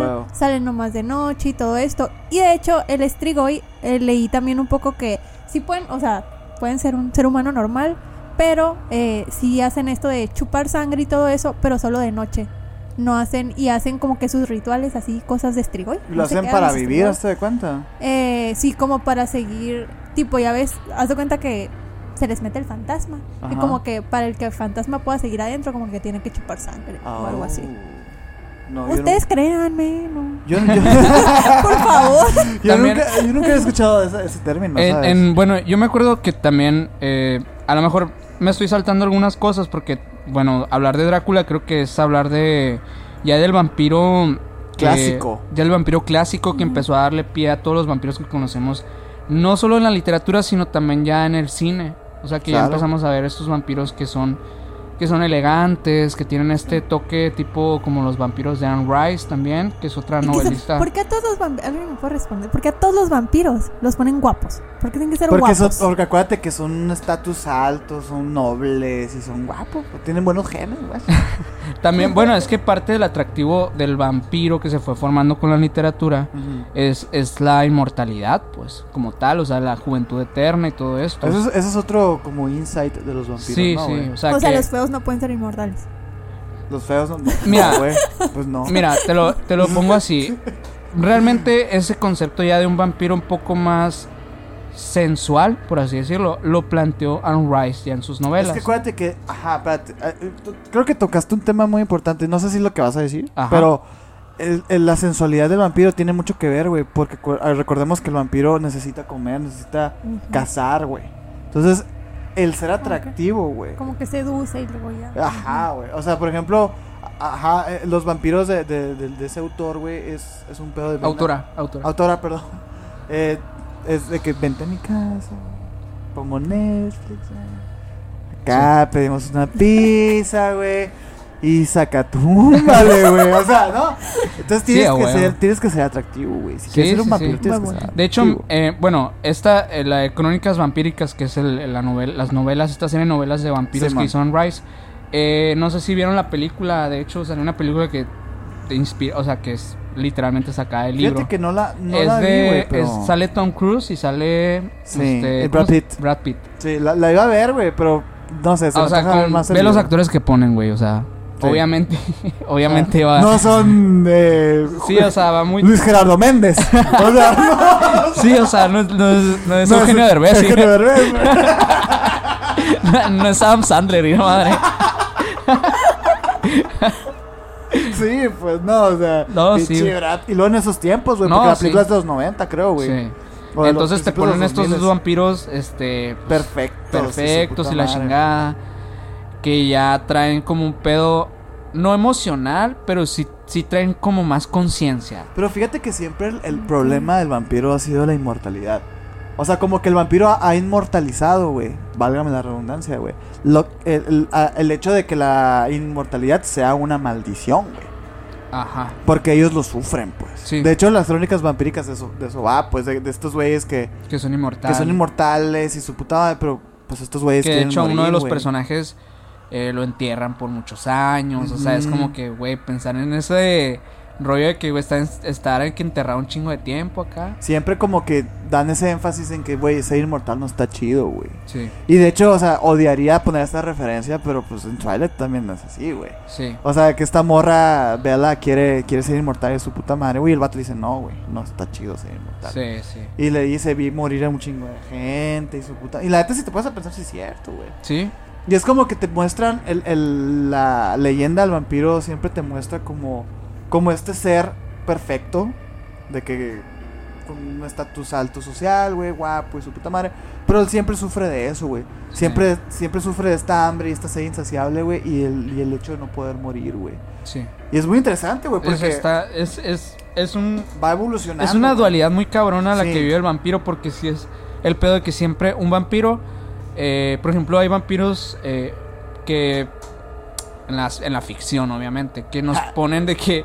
Speaker 2: Ah,
Speaker 4: salen nomás de noche y todo esto. Y de hecho, el estrigoy, eh, leí también un poco que sí pueden, o sea, pueden ser un ser humano normal, pero eh, sí hacen esto de chupar sangre y todo eso, pero solo de noche. No hacen, y hacen como que sus rituales así, cosas de estrigoy.
Speaker 2: ¿Lo
Speaker 4: No
Speaker 2: hacen para vivir. ¿te de cuenta?
Speaker 4: Eh, sí, como para seguir, tipo, ya ves, haz de cuenta que se les mete el fantasma. Y como que para el que el fantasma pueda seguir adentro, como que tiene que chupar sangre o algo así.
Speaker 2: No,
Speaker 4: Ustedes créanme, no.
Speaker 2: no- Yo, *laughs* yo-
Speaker 4: Por favor.
Speaker 2: yo nunca, yo nunca he escuchado ese, ese término,
Speaker 3: En-
Speaker 2: ¿sabes?
Speaker 3: en- bueno, yo me acuerdo que también, eh, a lo mejor me estoy saltando algunas cosas porque, bueno, hablar de Drácula creo que es hablar de, ya del vampiro... eh,
Speaker 2: Clásico.
Speaker 3: ya el vampiro clásico que empezó a darle pie a todos los vampiros que conocemos, no solo en la literatura, sino también ya en el cine. O sea que ya empezamos a ver estos vampiros que son que son elegantes, que tienen este toque tipo como los vampiros de Anne Rice también, que es otra
Speaker 4: ¿Y qué son-
Speaker 3: novelista.
Speaker 4: ¿Por qué a todos los vampiros? ¿Alguien me puede responder? ¿Por qué a todos los vampiros los ponen guapos? ¿Por qué tienen que ser
Speaker 2: Porque, son,
Speaker 4: guapos?
Speaker 2: porque acuérdate que son un estatus alto, son nobles y son guapos, pues, tienen buenos genes, güey. *laughs*
Speaker 3: También, bueno, es que parte del atractivo del vampiro que se fue formando con la literatura es, es la inmortalidad, pues, como tal, o sea, la juventud eterna y todo esto.
Speaker 2: Eso es, ese es otro como insight de los vampiros,
Speaker 3: sí,
Speaker 2: ¿no,
Speaker 3: sí,
Speaker 2: güey?
Speaker 3: o sea,
Speaker 4: o sea,
Speaker 3: que-
Speaker 4: los feos no pueden ser inmortales.
Speaker 2: Los feos no, no, *laughs*
Speaker 3: Mira. *laughs*
Speaker 2: güey, pues no.
Speaker 3: Mira, te lo, te lo pongo así. Realmente ese concepto ya de un vampiro un poco más sensual, por así decirlo, lo planteó Anne Rice ya en sus
Speaker 2: Es
Speaker 3: novelas.
Speaker 2: que acuérdate que, ajá, espérate, eh, creo que tocaste un tema muy importante, no sé si es lo que vas a decir,
Speaker 3: Ajá.
Speaker 2: pero el- el- la sensualidad del vampiro tiene mucho que ver, güey, porque ah, recordemos que el vampiro necesita comer, necesita cazar, güey. Entonces, el ser atractivo, güey.
Speaker 4: Como que seduce y luego ya.
Speaker 2: Ajá, güey. O sea, por ejemplo, ajá, eh, los vampiros de, de- de- de ese autor, güey, es, es un pedo de...
Speaker 3: Autora, autora.
Speaker 2: Autora, perdón. Eh, es de que vente a mi casa, pongo Netflix, güey. Acá pedimos una pizza, güey. Y saca túmbale, *laughs* güey. O sea, ¿no? Entonces tienes, que, ser, tienes que ser atractivo, güey. Si
Speaker 3: Sí,
Speaker 2: quieres ser un
Speaker 3: sí,
Speaker 2: vampiro,
Speaker 3: sí.
Speaker 2: tienes que ser
Speaker 3: De hecho, eh, bueno, esta, eh, la de Crónicas Vampíricas, que es el, la novela, las novelas, esta serie de novelas de vampiros
Speaker 2: Sí,
Speaker 3: que
Speaker 2: man.
Speaker 3: hizo Anne Rice, eh, no sé si vieron la película, de hecho salió una película que te inspira, o sea, que es literalmente sacada del libro.
Speaker 2: Fíjate que no la, no
Speaker 3: es
Speaker 2: la vi,
Speaker 3: de,
Speaker 2: güey, pero...
Speaker 3: es- sale Tom Cruise y sale
Speaker 2: Sí,
Speaker 3: este,
Speaker 2: el
Speaker 3: ¿cómo
Speaker 2: Brad Pitt.
Speaker 3: Brad Pitt.
Speaker 2: Sí, la, la iba a ver, güey, pero no sé, se
Speaker 3: Ah, o sea, con-
Speaker 2: más
Speaker 3: ve los actores que ponen, güey, o sea,
Speaker 2: Sí.
Speaker 3: obviamente, *laughs* obviamente
Speaker 2: Ah,
Speaker 3: va.
Speaker 2: No son eh,
Speaker 3: sí, o sea, va muy.
Speaker 2: Luis Gerardo Méndez. O sea, no,
Speaker 3: Sí, o sea, no, es- no es, no es
Speaker 2: no
Speaker 3: Eugenio Derbez, sí.
Speaker 2: Eugenio Derbez, *laughs*
Speaker 3: no es Adam Sandler, y no madre.
Speaker 2: Sí, pues no, o sea.
Speaker 3: No, sí.
Speaker 2: Y luego en esos tiempos, güey,
Speaker 3: No,
Speaker 2: porque la película es de los 90, creo, güey.
Speaker 3: Sí. Entonces te ponen estos
Speaker 2: 2000s.
Speaker 3: dos vampiros, este, pues,
Speaker 2: Perfectos.
Speaker 3: perfectos y la
Speaker 2: madre.
Speaker 3: chingada, que ya traen como un pedo, no emocional, pero sí, sí traen como más conciencia.
Speaker 2: Pero fíjate que siempre el, el problema del vampiro ha sido la inmortalidad. O sea, como que el vampiro ha, ha inmortalizado, güey. Válgame la redundancia, güey. El, el- el hecho de que la inmortalidad sea una maldición, güey.
Speaker 3: Ajá.
Speaker 2: Porque ellos lo sufren, pues.
Speaker 3: Sí.
Speaker 2: De hecho, las crónicas vampíricas de eso, de eso va, pues, de, de estos güeyes que,
Speaker 3: Que son inmortales.
Speaker 2: que son inmortales y su puta pero pues estos güeyes
Speaker 3: Que de hecho uno de los personajes eh, lo entierran por muchos años. O sea, es como que, güey, pensar en ese rollo de que, güey, estar en que enterrar un chingo de tiempo acá.
Speaker 2: Siempre como que dan ese énfasis en que, güey, ser inmortal no está chido, güey.
Speaker 3: Sí,
Speaker 2: Y de hecho, o sea, odiaría poner esta referencia, pero pues en Twilight también no es así, güey.
Speaker 3: sí.
Speaker 2: O sea, que esta morra, Bella, quiere, quiere ser inmortal de su puta madre, güey. Y el vato le dice, no, güey, no está chido ser inmortal.
Speaker 3: Sí, sí.
Speaker 2: Y le dice, vi morir a un chingo de gente y su puta... Y la neta, si te puedes pensar, sí es cierto, güey.
Speaker 3: Sí.
Speaker 2: Y es como que te muestran el, el- la leyenda del vampiro siempre te muestra como, como este ser perfecto, de que con un estatus alto social, güey, guapo y su puta madre. Pero él siempre sufre de eso, güey. Siempre, siempre sufre de esta hambre y esta sed insaciable, güey, y el, y el hecho de no poder morir, güey.
Speaker 3: Sí.
Speaker 2: Y es muy interesante, güey,
Speaker 3: Es,
Speaker 2: porque
Speaker 3: está- es, es, es un,
Speaker 2: va evolucionando.
Speaker 3: es una dualidad muy cabrona la
Speaker 2: Sí.
Speaker 3: que vive el vampiro porque si es el pedo de que siempre un vampiro, eh, por ejemplo, hay vampiros eh, que en, las, en la ficción, obviamente, que nos ponen de que,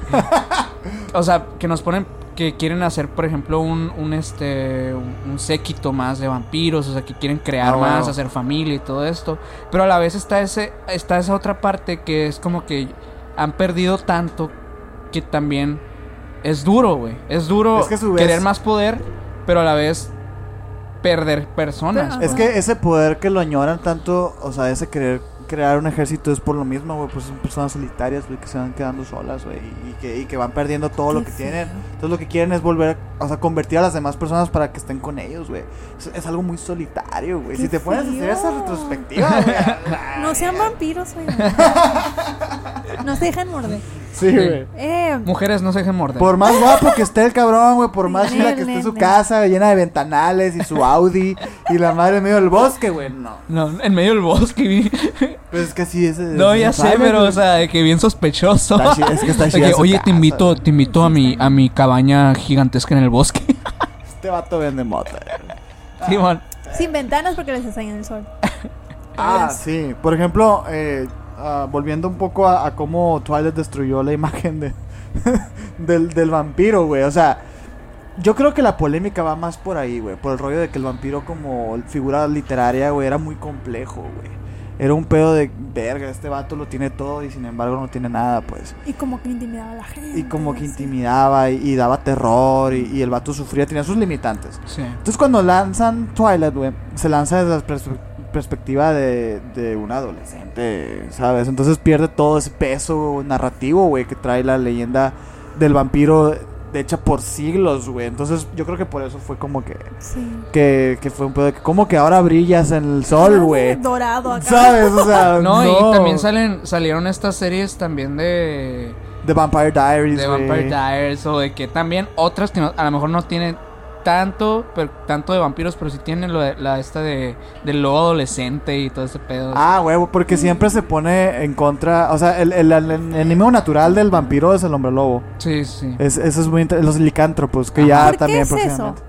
Speaker 3: *laughs* o sea, que nos ponen que quieren hacer, por ejemplo, un, un este un, un séquito más de vampiros, o sea, que quieren crear
Speaker 2: Ah,
Speaker 3: más, hacer familia y todo esto, pero a la vez está ese está esa otra parte que es como que han perdido tanto que también es duro, güey. Es duro
Speaker 2: Es que a su vez-
Speaker 3: querer más poder, pero a la vez perder personas.
Speaker 4: Pero-
Speaker 2: Es
Speaker 3: güey.
Speaker 2: que ese poder que lo añoran tanto, o sea, ese querer crear un ejército es por lo mismo, güey, pues son personas solitarias, güey, que se van quedando solas, güey, y, y que, y que van perdiendo todo lo que tienen. Entonces lo que quieren es volver, o sea, convertir a las demás personas para que estén con ellos, güey. Es, es algo muy solitario, güey. Si te pones a hacer esa retrospectiva, güey. *laughs*
Speaker 4: No sean vampiros, oigan. No se dejan morder.
Speaker 2: Sí, güey.
Speaker 4: Eh,
Speaker 3: Mujeres no se dejen morder.
Speaker 2: Por más guapo que esté el cabrón, güey, por más
Speaker 4: Sí,
Speaker 2: chida que esté su casa llena de ventanales y su Audi y la madre en medio del bosque, güey, no.
Speaker 3: No, en medio del bosque vi.
Speaker 2: Pues es que así es.
Speaker 3: No, ya sé, pero o sea, de que bien sospechoso.
Speaker 2: Es que está chida
Speaker 3: oye,
Speaker 2: casa,
Speaker 3: te invito, te invito a mi a mi cabaña gigantesca en el bosque. *laughs*
Speaker 2: Este vato vende mota. güey.
Speaker 3: Simón.
Speaker 4: sin ventanas porque les está el sol.
Speaker 2: Ah, sí. Por ejemplo, eh, ah, volviendo un poco a, a cómo Twilight destruyó la imagen de, *laughs* del, del vampiro, güey. O sea, yo creo que la polémica va más por ahí, güey. Por el rollo de que el vampiro como figura literaria, güey, era muy complejo, güey. Era un pedo de, verga, este vato lo tiene todo y sin embargo no tiene nada, pues.
Speaker 4: Y como que intimidaba a la gente.
Speaker 2: Y como que intimidaba y, y daba terror y, y el vato sufría, tenía sus limitantes.
Speaker 3: Sí.
Speaker 2: Entonces cuando lanzan Twilight, güey, se lanza desde la pers- perspectiva de, de un adolescente, ¿sabes? Entonces pierde todo ese peso narrativo, güey, que trae la leyenda del vampiro de hecha por siglos, güey. Entonces yo creo que por eso fue como que,
Speaker 4: Sí.
Speaker 2: que, que fue un pedo de que como que ahora brillas en el sol, güey.
Speaker 4: Dorado acá.
Speaker 2: ¿Sabes? O sea,
Speaker 3: No,
Speaker 2: no,
Speaker 3: y también salen salieron estas series también de
Speaker 2: The Vampire Diaries,
Speaker 3: de
Speaker 2: güey.
Speaker 3: Vampire Diaries o de que también otras que no- a lo mejor no tienen tanto pero, tanto de vampiros, pero sí tienen lo de, la esta de del lobo adolescente y todo ese pedo.
Speaker 2: Ah, huevo, porque siempre se pone en contra, o sea, el, el, el enemigo natural del vampiro es el hombre lobo.
Speaker 3: Sí, sí.
Speaker 2: Es, eso es muy Los licántropos, que ya
Speaker 4: ¿Por qué
Speaker 2: también
Speaker 4: es eso?
Speaker 2: próximamente.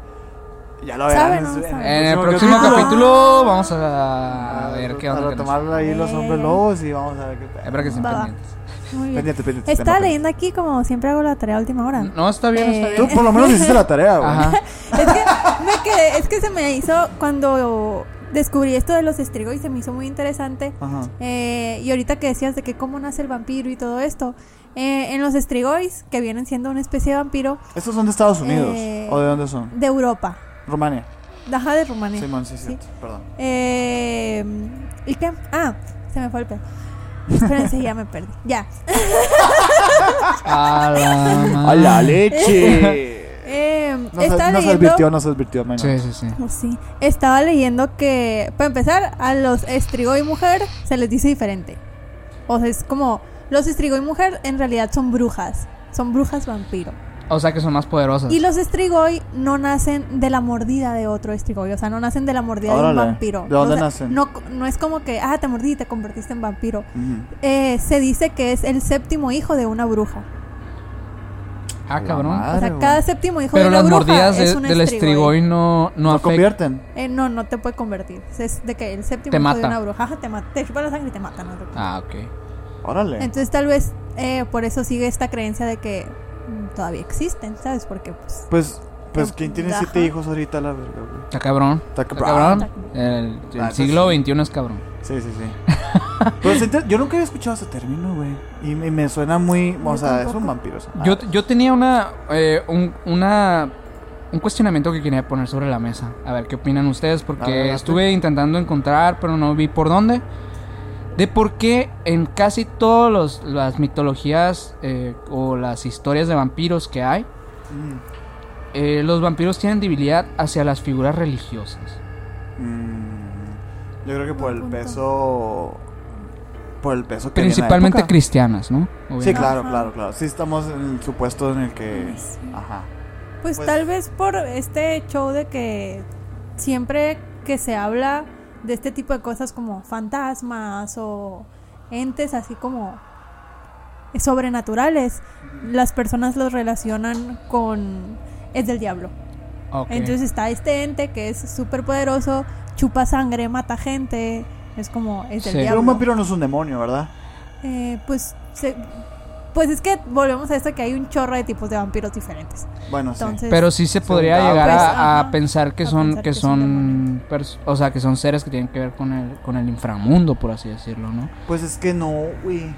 Speaker 2: Ya lo
Speaker 4: ¿Saben
Speaker 2: verán.
Speaker 4: no
Speaker 2: en-
Speaker 3: el próximo capítulo vamos a, a ver qué
Speaker 2: A
Speaker 3: onda. con
Speaker 2: retomar ahí los hombres lobos y vamos a ver qué tal.
Speaker 3: Espero que estén
Speaker 4: Va, va.
Speaker 3: pendientes.
Speaker 4: Muy bien.
Speaker 2: Pendiente, pendiente.
Speaker 4: Estaba
Speaker 2: tema
Speaker 4: leyendo aquí como siempre hago la tarea a última hora.
Speaker 3: No, está bien, está
Speaker 4: Eh,
Speaker 3: bien.
Speaker 2: Tú por lo menos hiciste la tarea, güey.
Speaker 3: Ajá. *laughs*
Speaker 4: Es que, me quedé- es que se me hizo cuando descubrí esto de los estrigos y se me hizo muy interesante.
Speaker 2: Ajá.
Speaker 4: Eh, y ahorita que decías de que cómo nace el vampiro y todo esto, eh, en los estrigois, que vienen siendo una especie de vampiro
Speaker 2: ¿Estos son de Estados Unidos?
Speaker 4: Eh,
Speaker 2: ¿O de dónde son?
Speaker 4: de Europa,
Speaker 2: Rumania.
Speaker 4: Daja de Rumania.
Speaker 2: Simón, sí,
Speaker 4: Sí.
Speaker 2: cierto. Perdón.
Speaker 4: Eh, ¿Y qué? Ah, se me fue el pedo. Espérense, ya me perdí. Ya. *laughs*
Speaker 3: A la
Speaker 2: ¡A la
Speaker 3: madre.
Speaker 2: leche!
Speaker 4: Eh,
Speaker 2: No se,
Speaker 4: estaba
Speaker 2: no se
Speaker 4: leyendo.
Speaker 2: advirtió, no se advirtió. man.
Speaker 3: Sí, sí, sí.
Speaker 4: Oh, sí. Estaba leyendo que, para empezar, a los estrigo y mujer se les dice diferente. O sea, es como, los estrigo y mujer en realidad son brujas. Son brujas vampiro.
Speaker 3: O sea que son más poderosas.
Speaker 4: Y los estrigoi no nacen de la mordida de otro estrigoi. O sea, no nacen de la mordida de un
Speaker 2: Órale.
Speaker 4: vampiro.
Speaker 2: ¿De dónde
Speaker 4: O sea,
Speaker 2: nacen?
Speaker 4: No, no es como que, ah, te mordí y te convertiste en vampiro. Eh, se dice que es el séptimo hijo de una bruja.
Speaker 3: Ah, cabrón.
Speaker 2: madre,
Speaker 4: O sea, cada séptimo hijo
Speaker 3: Pero
Speaker 4: de una
Speaker 3: las
Speaker 4: bruja
Speaker 3: mordidas
Speaker 4: es
Speaker 3: de-
Speaker 4: un
Speaker 3: del estrigoi. no, no
Speaker 2: ¿No
Speaker 3: afectan.
Speaker 2: convierten?
Speaker 4: Eh, no, no te puede convertir. Es de que el séptimo
Speaker 3: Te
Speaker 4: hijo de una bruja ajá, te mata. Te chupa la sangre y te mata. ¿no?
Speaker 3: Ah, ok.
Speaker 2: Órale.
Speaker 4: Entonces tal vez eh, por eso sigue esta creencia de que todavía existen, ¿sabes? Porque pues...
Speaker 2: Pues, pues,
Speaker 4: Ajá.
Speaker 2: ¿quién tiene siete hijos ahorita la verga, güey?
Speaker 3: Está cabrón.
Speaker 2: Está
Speaker 3: Está
Speaker 2: cabrón.
Speaker 3: El, el
Speaker 2: Ah,
Speaker 3: siglo
Speaker 2: sí.
Speaker 3: XXI es cabrón.
Speaker 2: Sí, sí, sí. Yo nunca había escuchado ese término, güey. Y me, me suena muy. O
Speaker 4: Yo
Speaker 2: sea, es un vampiro. o sea,
Speaker 3: Yo, yo tenía una, eh, un, una, un cuestionamiento que quería poner sobre la mesa. A ver qué opinan ustedes, porque
Speaker 2: ver,
Speaker 3: estuve intentando encontrar, pero no vi por dónde. De por qué en casi todas las mitologías eh, o las historias de vampiros que hay,
Speaker 2: mm,
Speaker 3: eh, los vampiros tienen debilidad hacia las figuras religiosas.
Speaker 2: mm. Yo creo que por el peso. Por el peso que había en la
Speaker 3: Principalmente
Speaker 2: época.
Speaker 3: cristianas, ¿no?
Speaker 2: Sí,
Speaker 3: Obviamente.
Speaker 2: claro,
Speaker 4: Ajá.
Speaker 2: claro, claro. Sí, estamos en el supuesto en el que.
Speaker 4: Sí.
Speaker 2: Ajá.
Speaker 4: Pues,
Speaker 2: Pues-
Speaker 4: tal vez por este show de que siempre que se habla de este tipo de cosas como fantasmas o entes así como sobrenaturales, las personas los relacionan con es del diablo. Entonces está este ente que es súper poderoso, chupa sangre, mata gente, es como es del
Speaker 3: Sí.
Speaker 2: Pero
Speaker 4: diablo.
Speaker 2: un vampiro no es un demonio, ¿verdad?
Speaker 4: Eh, pues se- pues es que volvemos a esto que hay un chorro de tipos de vampiros diferentes.
Speaker 2: Bueno, sí.
Speaker 3: Pero sí se podría llegar
Speaker 4: Pues,
Speaker 3: a, pensar que
Speaker 4: a
Speaker 3: son
Speaker 4: pensar
Speaker 3: que
Speaker 4: que
Speaker 3: son pers- o sea, que son seres que tienen que ver con el con el inframundo, por así decirlo, ¿no?
Speaker 2: Pues es que no, güey.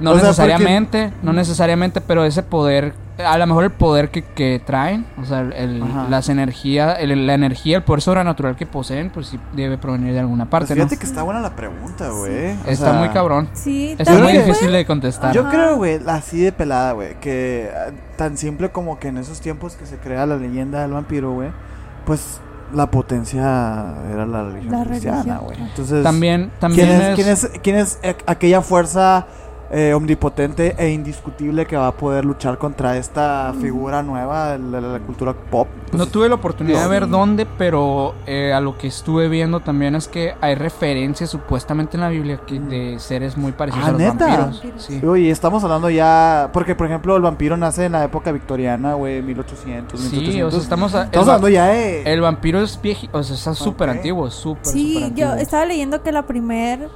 Speaker 3: No
Speaker 2: O sea,
Speaker 3: necesariamente, no necesariamente, pero ese poder, a lo mejor el poder que, que traen, o sea, el- las energías, el- la energía, el poder sobrenatural que poseen, pues sí debe provenir de alguna
Speaker 2: Pues
Speaker 3: parte, ¿no?
Speaker 2: fíjate que está buena la pregunta, güey.
Speaker 3: Está
Speaker 2: sea,
Speaker 3: muy cabrón.
Speaker 4: sí,
Speaker 3: Está muy difícil
Speaker 4: fue-
Speaker 3: de contestar.
Speaker 2: Yo
Speaker 4: Ajá.
Speaker 2: creo, güey, así de pelada, güey, que ah, tan simple como que en esos tiempos que se crea la leyenda del vampiro, güey, pues la potencia era la religión
Speaker 4: La
Speaker 2: cristiana, güey. Entonces,
Speaker 3: También, también
Speaker 2: ¿quién es,
Speaker 3: es,
Speaker 2: quién es, quién es aquella fuerza eh, omnipotente e indiscutible que va a poder luchar contra esta figura nueva de la, de la cultura pop? Pues,
Speaker 3: No tuve la oportunidad de ver dónde, pero eh, a lo que estuve viendo también es que hay referencias supuestamente en la Biblia que, de seres muy parecidos
Speaker 2: Ah,
Speaker 3: a los
Speaker 2: ¿neta?
Speaker 3: vampiros. Sí.
Speaker 2: Oye, estamos hablando ya. Porque, por ejemplo, el vampiro nace en la época victoriana, güey, 1800,
Speaker 3: Sí,
Speaker 2: 1700.
Speaker 3: o sea, estamos, a-
Speaker 2: hablando ya de.
Speaker 3: el vampiro es viejito, o sea, está súper
Speaker 2: Ok.
Speaker 3: antiguo, súper,
Speaker 4: Sí,
Speaker 3: súper
Speaker 4: yo
Speaker 3: antiguo.
Speaker 4: estaba leyendo que la primer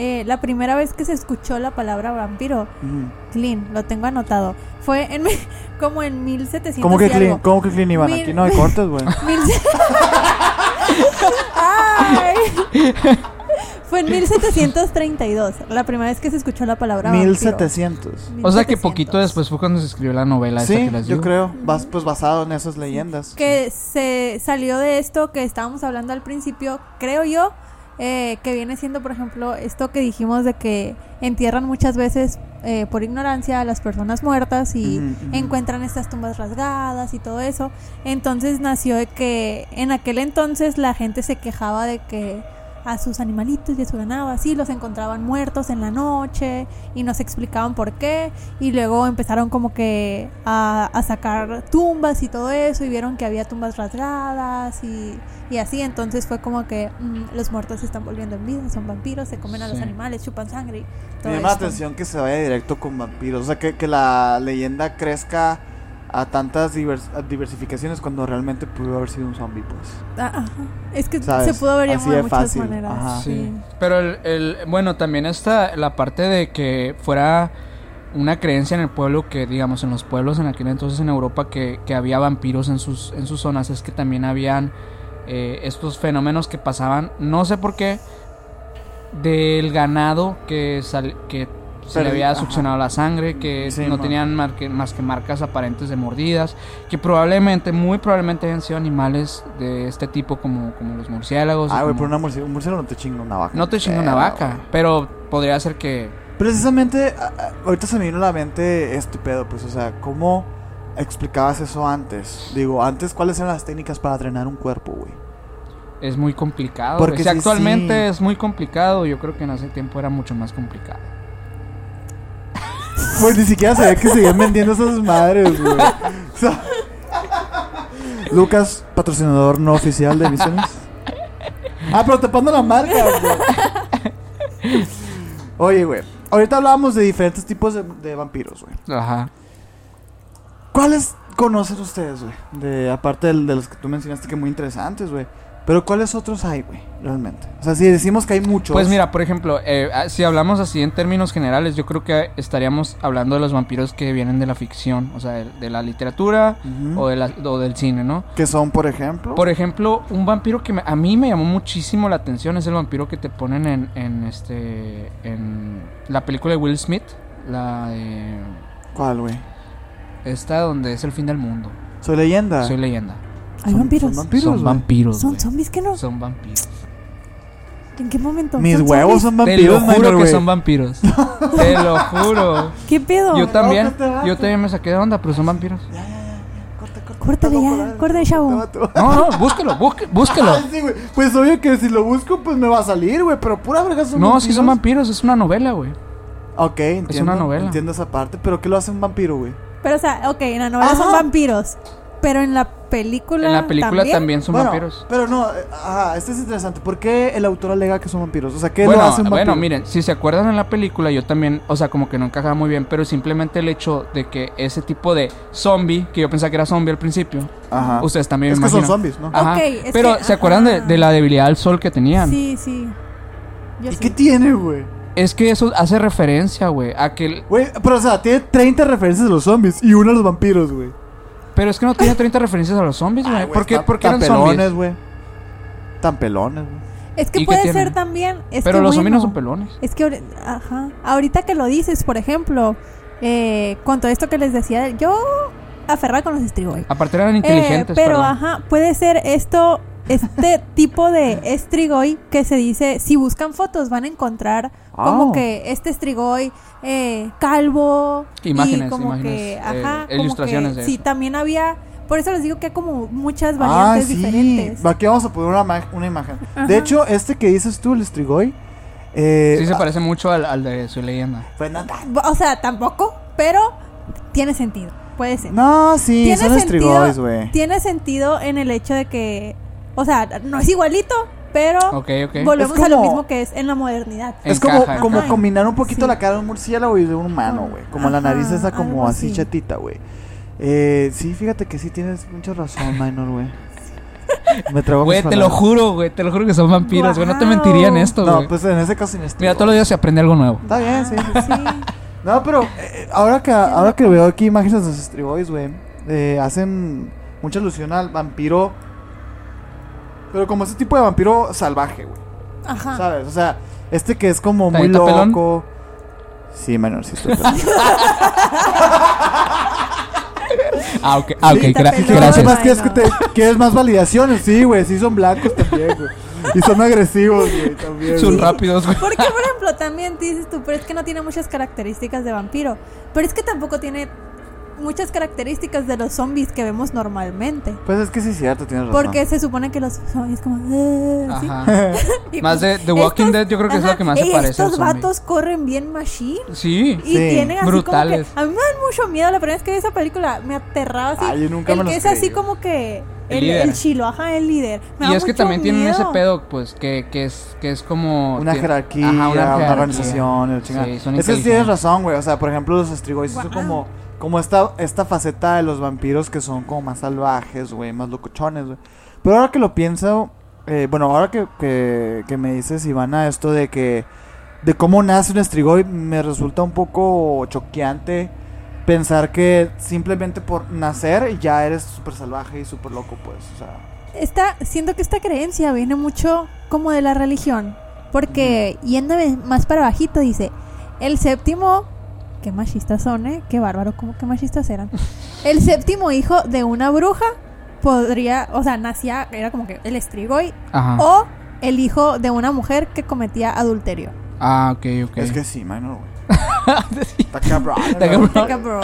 Speaker 4: eh, la primera vez que se escuchó la palabra vampiro, clean, lo tengo anotado, fue en *laughs* como en 1700
Speaker 2: ¿Cómo que
Speaker 4: y
Speaker 2: clean?
Speaker 4: algo.
Speaker 2: ¿Cómo que clean, Iván?
Speaker 4: Mil-
Speaker 2: Aquí no hay cortes, güey. *laughs* *laughs*
Speaker 4: Ay. Fue en 1732, la primera vez que se escuchó la palabra vampiro.
Speaker 2: 1700.
Speaker 3: O sea que
Speaker 4: 1700.
Speaker 3: poquito después fue cuando se escribió la novela esa
Speaker 2: Sí,
Speaker 3: que les
Speaker 2: yo
Speaker 3: digo.
Speaker 2: creo. Bas- pues basado en esas leyendas.
Speaker 4: que se salió de esto que estábamos hablando al principio, creo yo, eh, que viene siendo, por ejemplo, esto que dijimos de que entierran muchas veces eh, por ignorancia a las personas muertas y encuentran estas tumbas rasgadas y todo eso. Entonces nació de que en aquel entonces la gente se quejaba de que a sus animalitos y a su ganado así los encontraban muertos en la noche y nos explicaban por qué. Y luego empezaron como que a, a sacar tumbas y todo eso y vieron que había tumbas rasgadas y, y así. Entonces fue como que mm, los muertos se están volviendo en vida son vampiros se comen a los animales chupan sangre y todo
Speaker 2: Me llama la atención que se vaya directo con vampiros. O sea, que, que la leyenda crezca a tantas divers- a diversificaciones cuando realmente pudo haber sido un zombie, pues.
Speaker 4: Ah, ajá. es que
Speaker 2: ¿Sabes?
Speaker 4: se pudo ver
Speaker 2: Así
Speaker 4: de
Speaker 2: de
Speaker 4: muchas
Speaker 2: fácil.
Speaker 4: maneras
Speaker 2: Ajá.
Speaker 3: Sí.
Speaker 4: sí.
Speaker 3: Pero el, el- bueno, también está la parte de que fuera una creencia en el pueblo que, digamos, en los pueblos en aquel entonces en Europa que, que había vampiros en sus, en sus zonas, es que también habían eh, estos fenómenos que pasaban, no sé por qué, del ganado que, sal- que se le había
Speaker 2: ajá.
Speaker 3: succionado la sangre, que
Speaker 2: Sí,
Speaker 3: no tenían marque- más que marcas aparentes de mordidas, que probablemente, muy probablemente hayan sido animales de este tipo como, como los murciélagos.
Speaker 2: Ah, güey, pero una murci- un murciélago no te chinga una vaca.
Speaker 3: no te chinga una vaca, pero podría ser que...
Speaker 2: Precisamente, ahorita se me vino a la mente este pedo, pues, o sea, ¿cómo explicabas eso antes? Digo, antes, ¿cuáles eran las técnicas para drenar un cuerpo, güey?
Speaker 3: Es muy complicado.
Speaker 2: Porque.
Speaker 3: Si actualmente
Speaker 2: sí.
Speaker 3: es muy complicado, yo creo que en ese tiempo era mucho más complicado.
Speaker 2: Pues ni siquiera sabía que seguían vendiendo esas madres, güey. *laughs* O sea, Lucas, patrocinador no oficial de Visiones. Ah, pero te pongo la marca, güey. Oye, güey. Ahorita hablábamos de diferentes tipos de, de vampiros, güey.
Speaker 3: Ajá.
Speaker 2: ¿Cuáles conocen ustedes, güey? De, aparte del- de, los que tú mencionaste que muy interesantes, güey. Pero ¿cuáles otros hay, güey? Realmente. O sea, si decimos que hay muchos.
Speaker 3: Pues mira, por ejemplo, eh, ah, si hablamos así en términos generales, yo creo que estaríamos hablando de los vampiros que vienen de la ficción, o sea, de, de la literatura o, de la- o del cine, ¿no?
Speaker 2: Que son, por ejemplo.
Speaker 3: Por ejemplo, un vampiro que me- a mí me llamó muchísimo la atención es el vampiro que te ponen en, en este en la película de Will Smith, la de
Speaker 2: ¿Cuál, güey?
Speaker 3: esta donde es el fin del mundo.
Speaker 2: Soy leyenda.
Speaker 3: Soy leyenda.
Speaker 4: Hay
Speaker 2: Son-
Speaker 4: vampiros
Speaker 2: son vampiros,
Speaker 3: son vampiros.
Speaker 4: zombies que no
Speaker 3: Son vampiros.
Speaker 4: ¿en qué momento?
Speaker 2: Mis
Speaker 4: ¿Son
Speaker 2: huevos
Speaker 4: zombies?
Speaker 2: son
Speaker 3: Te
Speaker 2: vampiros,
Speaker 3: lo juro
Speaker 2: minor,
Speaker 3: que son vampiros. *laughs* Te lo juro.
Speaker 4: ¿qué pedo?
Speaker 3: Yo también, yo también me saqué de onda, pero son vampiros.
Speaker 2: Ya, ya, ya. Corta, corta.
Speaker 4: Córtale ya,
Speaker 2: te
Speaker 4: chavo.
Speaker 3: No, no, búsquelo, busque- búsquelo.
Speaker 2: Ah, sí. Pues obvio que si lo busco, pues me va a salir, güey. Pero pura verga son
Speaker 3: No, sí son
Speaker 2: vampiros.
Speaker 3: es una novela, güey.
Speaker 2: Ok, entiendo.
Speaker 3: una novela.
Speaker 2: Entiendo esa parte. Pero ¿qué lo hace un vampiro, güey?
Speaker 4: Pero, o sea, ok, en la novela son vampiros. Pero en la película.
Speaker 3: En la película también, son
Speaker 2: bueno,
Speaker 3: vampiros.
Speaker 2: pero no, eh, ajá, este es interesante. ¿Por qué el autor alega que son vampiros? O sea, ¿qué
Speaker 3: Bueno,
Speaker 2: lo hace un vampiro?
Speaker 3: bueno, miren, si se acuerdan en la película, yo también, o sea, como que no encajaba muy bien, pero simplemente el hecho de que ese tipo de zombie, que yo pensaba que era zombie al principio,
Speaker 2: Ajá.
Speaker 3: ustedes también
Speaker 2: es
Speaker 3: me
Speaker 2: que son zombies, ¿no?
Speaker 3: Ajá.
Speaker 4: Ok, es
Speaker 3: pero
Speaker 4: que-
Speaker 3: ¿se acuerdan de, la debilidad al sol que tenían?
Speaker 4: Sí, sí. Yo
Speaker 2: ¿Y
Speaker 4: sí.
Speaker 2: qué tiene, güey?
Speaker 3: Es que eso hace referencia, güey, a que... el-
Speaker 2: Güey, pero o sea, tiene 30 referencias de los zombies y uno a los vampiros, güey.
Speaker 3: Pero es que no tiene *laughs* 30 referencias a los zombies, güey. ¿Por qué,
Speaker 2: tan-
Speaker 3: por qué
Speaker 2: tan
Speaker 3: eran
Speaker 2: pelones,
Speaker 3: zombies?
Speaker 2: güey. Tan pelones, güey.
Speaker 4: Es que
Speaker 3: ¿Y qué
Speaker 4: puede ser también. Es
Speaker 3: Pero
Speaker 4: que
Speaker 3: los zombies no son
Speaker 4: bueno,
Speaker 3: pelones.
Speaker 4: Es que, ajá, ahorita que lo dices, por ejemplo, eh, con todo esto que les decía, yo aferrada con los estrigoi.
Speaker 3: Aparte eran
Speaker 4: Eh,
Speaker 3: inteligentes,
Speaker 4: pero
Speaker 3: perdón.
Speaker 4: ajá, puede ser esto, este tipo de estrigoi que se dice, si buscan fotos van a encontrar como
Speaker 2: Ah.
Speaker 4: que este estrigoi eh, calvo
Speaker 3: Imágenes,
Speaker 4: y como
Speaker 3: imágenes,
Speaker 4: que,
Speaker 3: eh,
Speaker 4: ajá, como
Speaker 3: ilustraciones
Speaker 4: que-
Speaker 3: de
Speaker 4: sí, también había, por eso les digo que hay como muchas
Speaker 2: Ah,
Speaker 4: variantes
Speaker 2: sí.
Speaker 4: diferentes.
Speaker 2: Aquí vamos a poner una, ma- una imagen.
Speaker 4: Ajá.
Speaker 2: De hecho, este que dices tú, el Strigoi. Eh,
Speaker 3: Sí se
Speaker 2: ah,
Speaker 3: parece mucho al, al de su leyenda.
Speaker 2: pues no,
Speaker 4: O sea, tampoco, pero tiene sentido, puede ser.
Speaker 2: no, sí,
Speaker 4: tiene
Speaker 2: son Strigois, güey.
Speaker 4: tiene sentido en el hecho de que, o sea, no es igualito, pero volvemos a lo mismo que es en la modernidad.
Speaker 2: Es como,
Speaker 3: Encaja,
Speaker 2: como
Speaker 4: encaja.
Speaker 2: combinar un poquito
Speaker 4: Sí.
Speaker 2: la cara de un murciélago y de un humano, güey. Como la nariz esa como así
Speaker 4: así.
Speaker 2: chatita, güey. Eh, sí, fíjate que sí tienes mucha razón, *laughs* Minor, güey. *laughs* Me trago
Speaker 3: Güey, te lo juro, güey. Te lo juro que son vampiros, güey. No te
Speaker 4: Guau.
Speaker 3: mentirían esto, güey.
Speaker 2: No, pues en ese caso sin
Speaker 3: Mira, todos los días se aprende algo nuevo.
Speaker 2: Está bien, sí, sí. No, pero eh, ahora que ahora que veo aquí imágenes de los Strigois, güey, eh, hacen mucha alusión al vampiro. Pero como ese tipo de vampiro salvaje, güey.
Speaker 4: Ajá.
Speaker 2: ¿Sabes? O sea, este que es como muy loco. Sí, menor, sí estoy pelón. *laughs*
Speaker 3: Ah, ok, ah, ok,
Speaker 4: Sí,
Speaker 3: gra- gracias.
Speaker 2: Además, ¿quieres, que te, ¿quieres más validaciones? Sí, güey, sí son blancos también, güey. Y son agresivos, güey, también.
Speaker 3: Son rápidos, güey.
Speaker 4: Porque, por ejemplo, también dices tú, pero es que no tiene muchas características de vampiro. Pero es que tampoco tiene muchas características de los zombies que vemos normalmente.
Speaker 2: Pues es que sí es cierto, tienes razón.
Speaker 4: Porque se supone que los zombies como...
Speaker 3: Ajá. *laughs* Más
Speaker 4: pues,
Speaker 3: de The Walking
Speaker 4: estos-
Speaker 3: Dead, yo creo que es lo que más se parece
Speaker 4: Estos vatos corren bien machine.
Speaker 3: Sí.
Speaker 4: Y
Speaker 2: Sí,
Speaker 4: tienen así
Speaker 3: brutales.
Speaker 4: como que... A mí me dan mucho miedo. La primera vez que vi esa película me aterraba así.
Speaker 2: Ay, yo nunca
Speaker 4: el
Speaker 2: me
Speaker 4: que
Speaker 2: los
Speaker 4: es así como que...
Speaker 3: El
Speaker 4: El, el chilo, ajá, el líder. Me
Speaker 3: Y es que también tienen ese
Speaker 4: miedo.
Speaker 3: pedo, pues, que, que es que es como...
Speaker 2: Una
Speaker 3: tiene-
Speaker 2: jerarquía,
Speaker 3: Ajá,
Speaker 2: una,
Speaker 3: jerarquía.
Speaker 2: organización, el chingada.
Speaker 3: Sí, son
Speaker 2: es que tienes razón, güey. O sea, por ejemplo, los Strigois son
Speaker 4: Guau.
Speaker 2: como, como esta, esta faceta de los vampiros que son como más salvajes, güey, más locochones, güey. Pero ahora que lo pienso, eh, bueno, ahora que, que, que me dices, Ivana, esto de que, de cómo nace un Strigoi, me resulta un poco choqueante pensar que simplemente por nacer ya eres súper salvaje y súper loco, pues, o sea.
Speaker 4: Esta, siento que esta creencia viene mucho como de la religión. Porque yéndome más para bajito dice, el séptimo, qué machistas son, ¿eh? Qué bárbaro, como que machistas eran. El séptimo hijo de una bruja podría, o sea, nacía, era como que el estrigoi,
Speaker 3: Ajá.
Speaker 4: o el hijo de una mujer que cometía adulterio.
Speaker 3: Ah, ok, ok.
Speaker 2: Es que sí, minor, güey. *laughs* Está cabrón.
Speaker 3: Está cabrón.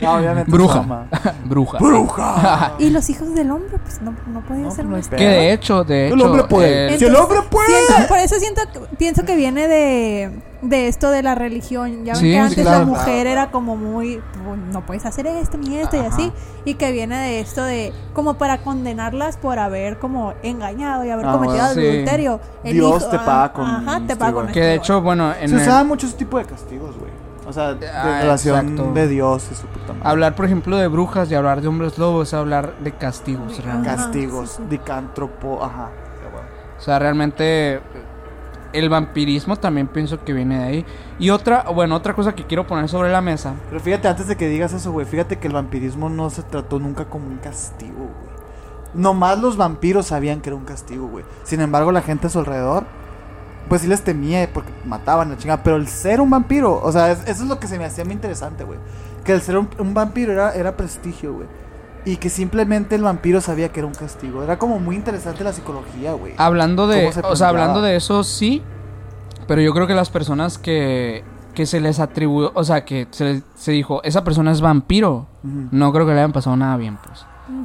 Speaker 2: No, obviamente *laughs*
Speaker 3: Bruja. Bruja.
Speaker 2: ¡Bruja! *laughs*
Speaker 4: y los hijos del hombre, pues no, no podían
Speaker 2: No,
Speaker 4: ser
Speaker 2: pues no.
Speaker 3: Que de hecho, de hecho...
Speaker 2: El hombre puede.
Speaker 3: el-
Speaker 2: Si el hombre puede.
Speaker 4: Siento- por eso siento que- pienso que viene de, de esto de la religión. Ya ven
Speaker 3: Sí,
Speaker 4: que antes
Speaker 2: claro.
Speaker 4: la mujer era como muy "Pues, no puedes hacer esto ni esto y así y que viene de esto de como para condenarlas por haber como engañado y haber
Speaker 2: Ah,
Speaker 4: cometido
Speaker 3: bueno, sí.
Speaker 4: adulterio. El
Speaker 2: Dios
Speaker 4: hijo-
Speaker 2: te
Speaker 4: ah,
Speaker 2: paga con
Speaker 4: Ajá, te paga con.
Speaker 3: Que de hecho, bueno, en
Speaker 2: Se
Speaker 3: el-
Speaker 2: usaban muchos tipos de castigos, güey. O sea, de
Speaker 3: Ah,
Speaker 2: relación
Speaker 3: exacto.
Speaker 2: de Dios y su puta madre.
Speaker 3: hablar, por ejemplo, de brujas y hablar de hombres lobos es hablar de castigos. Realmente.
Speaker 2: Castigos,
Speaker 4: sí, sí.
Speaker 2: dicántropo, ajá.
Speaker 3: O sea, realmente el vampirismo también pienso que viene de ahí. Y otra, bueno, otra cosa que quiero poner sobre la mesa.
Speaker 2: Pero fíjate, antes de que digas eso, güey, fíjate que el vampirismo no se trató nunca como un castigo, güey. Nomás los vampiros sabían que era un castigo, güey. Sin embargo, la gente a su alrededor, pues sí les temía porque mataban la chingada. Pero el ser un vampiro, o sea, es- eso es lo que se me hacía muy interesante, güey. Que el ser un, un vampiro era, era prestigio, güey. Y que simplemente el vampiro sabía que era un castigo. Era como muy interesante la psicología, güey.
Speaker 3: Hablando de,
Speaker 2: ¿Cómo se
Speaker 3: o sea, hablando de eso sí, pero yo creo que las personas que, que se les atribuyó, o sea, que se, les- se dijo, esa persona es vampiro. No creo que le hayan pasado nada bien, pues.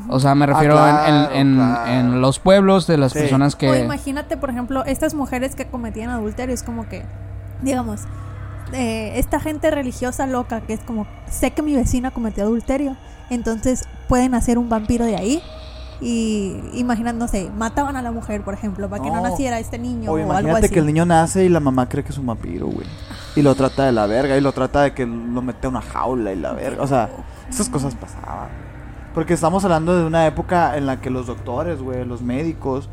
Speaker 3: O sea, me
Speaker 2: Ah,
Speaker 3: refiero en-
Speaker 2: claro,
Speaker 3: en, en-
Speaker 2: claro.
Speaker 3: en los pueblos de las
Speaker 2: Sí.
Speaker 3: personas
Speaker 4: O
Speaker 3: que...
Speaker 4: imagínate, por ejemplo, estas mujeres que cometían adulterio, es como que, digamos, eh, esta gente religiosa loca que es como, sé que mi vecina cometió adulterio, entonces pueden hacer un vampiro de ahí. Y imaginándose, mataban a la mujer, por ejemplo, para que no
Speaker 2: No.
Speaker 4: naciera este niño
Speaker 2: O
Speaker 4: o, algo
Speaker 2: imagínate
Speaker 4: así.
Speaker 2: que el niño nace y la mamá cree que es un vampiro, güey. Y lo trata de la verga, y lo trata de que lo mete a una jaula y la verga. O sea, esas cosas pasaban. Porque estamos hablando de una época en la que los doctores, güey, los médicos,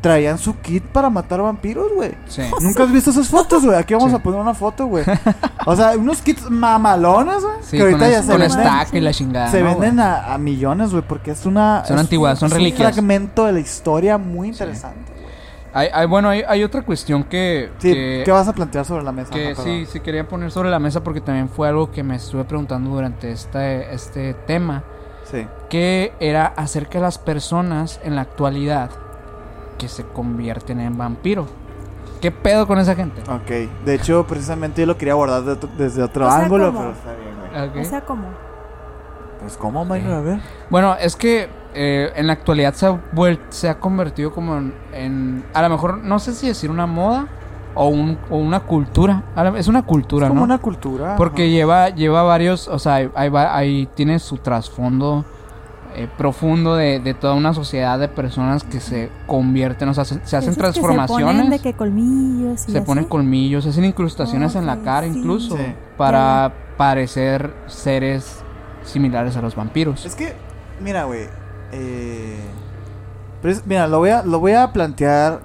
Speaker 2: traían su kit para matar vampiros, güey.
Speaker 3: Sí. *laughs*
Speaker 2: ¿Nunca has visto esas fotos, güey? Aquí vamos
Speaker 3: Sí.
Speaker 2: a poner una foto, güey. *laughs* O sea, unos kits mamalones, güey.
Speaker 3: Sí,
Speaker 2: que ahorita
Speaker 3: con,
Speaker 2: ya
Speaker 3: es-
Speaker 2: se
Speaker 3: con
Speaker 2: venden.
Speaker 3: stack y la chingada.
Speaker 2: Se
Speaker 3: ¿no,
Speaker 2: venden a, a millones, güey, porque es una...
Speaker 3: Son
Speaker 2: es-
Speaker 3: antiguas, son
Speaker 2: es
Speaker 3: reliquias.
Speaker 2: un fragmento de la historia muy interesante, güey.
Speaker 3: Hay, hay- bueno, hay, hay otra cuestión que...
Speaker 2: Sí,
Speaker 3: que-
Speaker 2: ¿qué vas a plantear sobre la mesa?
Speaker 3: que
Speaker 2: Ajá,
Speaker 3: sí, sí quería poner sobre la mesa porque también fue algo que me estuve preguntando durante este, este tema,
Speaker 2: Sí.
Speaker 3: que era acerca de las personas en la actualidad que se convierten en vampiro. ¿Qué pedo con esa gente?
Speaker 2: Ok. De hecho, precisamente yo lo quería abordar de otro- desde otro
Speaker 4: O sea,
Speaker 2: ángulo,
Speaker 4: ¿cómo?
Speaker 2: pero está bien, güey.
Speaker 3: Ok.
Speaker 4: O sea, como,
Speaker 2: Pues, ¿cómo? A ver.
Speaker 3: Bueno, es que eh, en la actualidad se ha, vuel- se ha convertido como en, en- A lo mejor, no sé si decir una moda o, un, o una cultura. Es una cultura,
Speaker 2: Es como
Speaker 3: ¿no?
Speaker 2: una cultura.
Speaker 3: Porque
Speaker 2: ajá.
Speaker 3: lleva, lleva varios, o sea, ahí, ahí va- ahí tiene su trasfondo eh, profundo de, de toda una sociedad de personas que se convierten, o sea, se, se hacen
Speaker 4: esos que Se
Speaker 3: transformaciones,
Speaker 4: ponen de que colmillos y
Speaker 3: se ponen colmillos, se hacen incrustaciones en la cara
Speaker 4: sí.
Speaker 3: incluso,
Speaker 2: Sí.
Speaker 3: para parecer seres similares a los vampiros.
Speaker 2: Es que, mira, güey. Eh... pero es- mira, lo voy, a, lo voy a plantear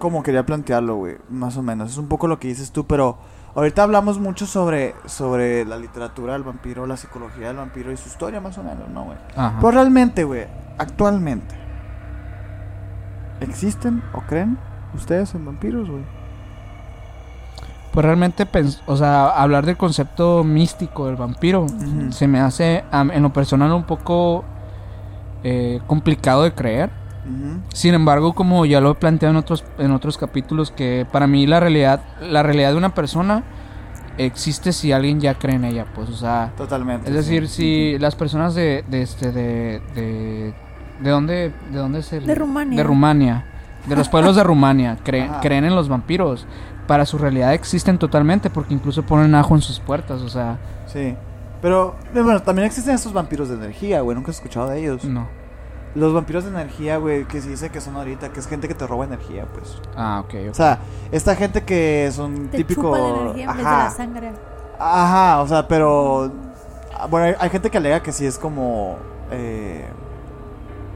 Speaker 2: como quería plantearlo, güey. Más o menos. Es un poco lo que dices tú, pero ahorita hablamos mucho sobre, sobre la literatura del vampiro, la psicología del vampiro y su historia, más o menos, ¿no, güey? Pues realmente, güey, actualmente, ¿existen o creen ustedes en vampiros, güey?
Speaker 3: Pues realmente, pens- o sea, hablar del concepto místico del vampiro se me hace, en lo personal, un poco eh, complicado de creer. Sin embargo, como ya lo he planteado en otros, en otros capítulos, que para mí la realidad, la realidad de una persona existe si alguien ya cree en ella, pues, o sea,
Speaker 2: Totalmente.
Speaker 3: es decir,
Speaker 2: sí.
Speaker 3: si las personas de, de este, de, de, de dónde, de dónde es el-
Speaker 4: De Rumania.
Speaker 3: de Rumania, de los pueblos de Rumania, *laughs* creen, creen en los vampiros, para su realidad existen totalmente, porque incluso ponen ajo en sus puertas, o sea,
Speaker 2: Sí. Pero, bueno, también existen estos vampiros de energía, güey. Nunca has escuchado de ellos.
Speaker 3: no.
Speaker 2: Los vampiros de energía, güey, que se dice que son ahorita, que es gente que te roba energía, pues.
Speaker 3: Ah, ok, ok.
Speaker 2: O sea, esta gente que son
Speaker 4: Te
Speaker 2: típico.
Speaker 4: chupa la energía en vez de
Speaker 2: Ajá.
Speaker 4: la sangre.
Speaker 2: Ajá, o sea, pero. ah, Bueno, hay, hay gente que alega que sí es como. Eh,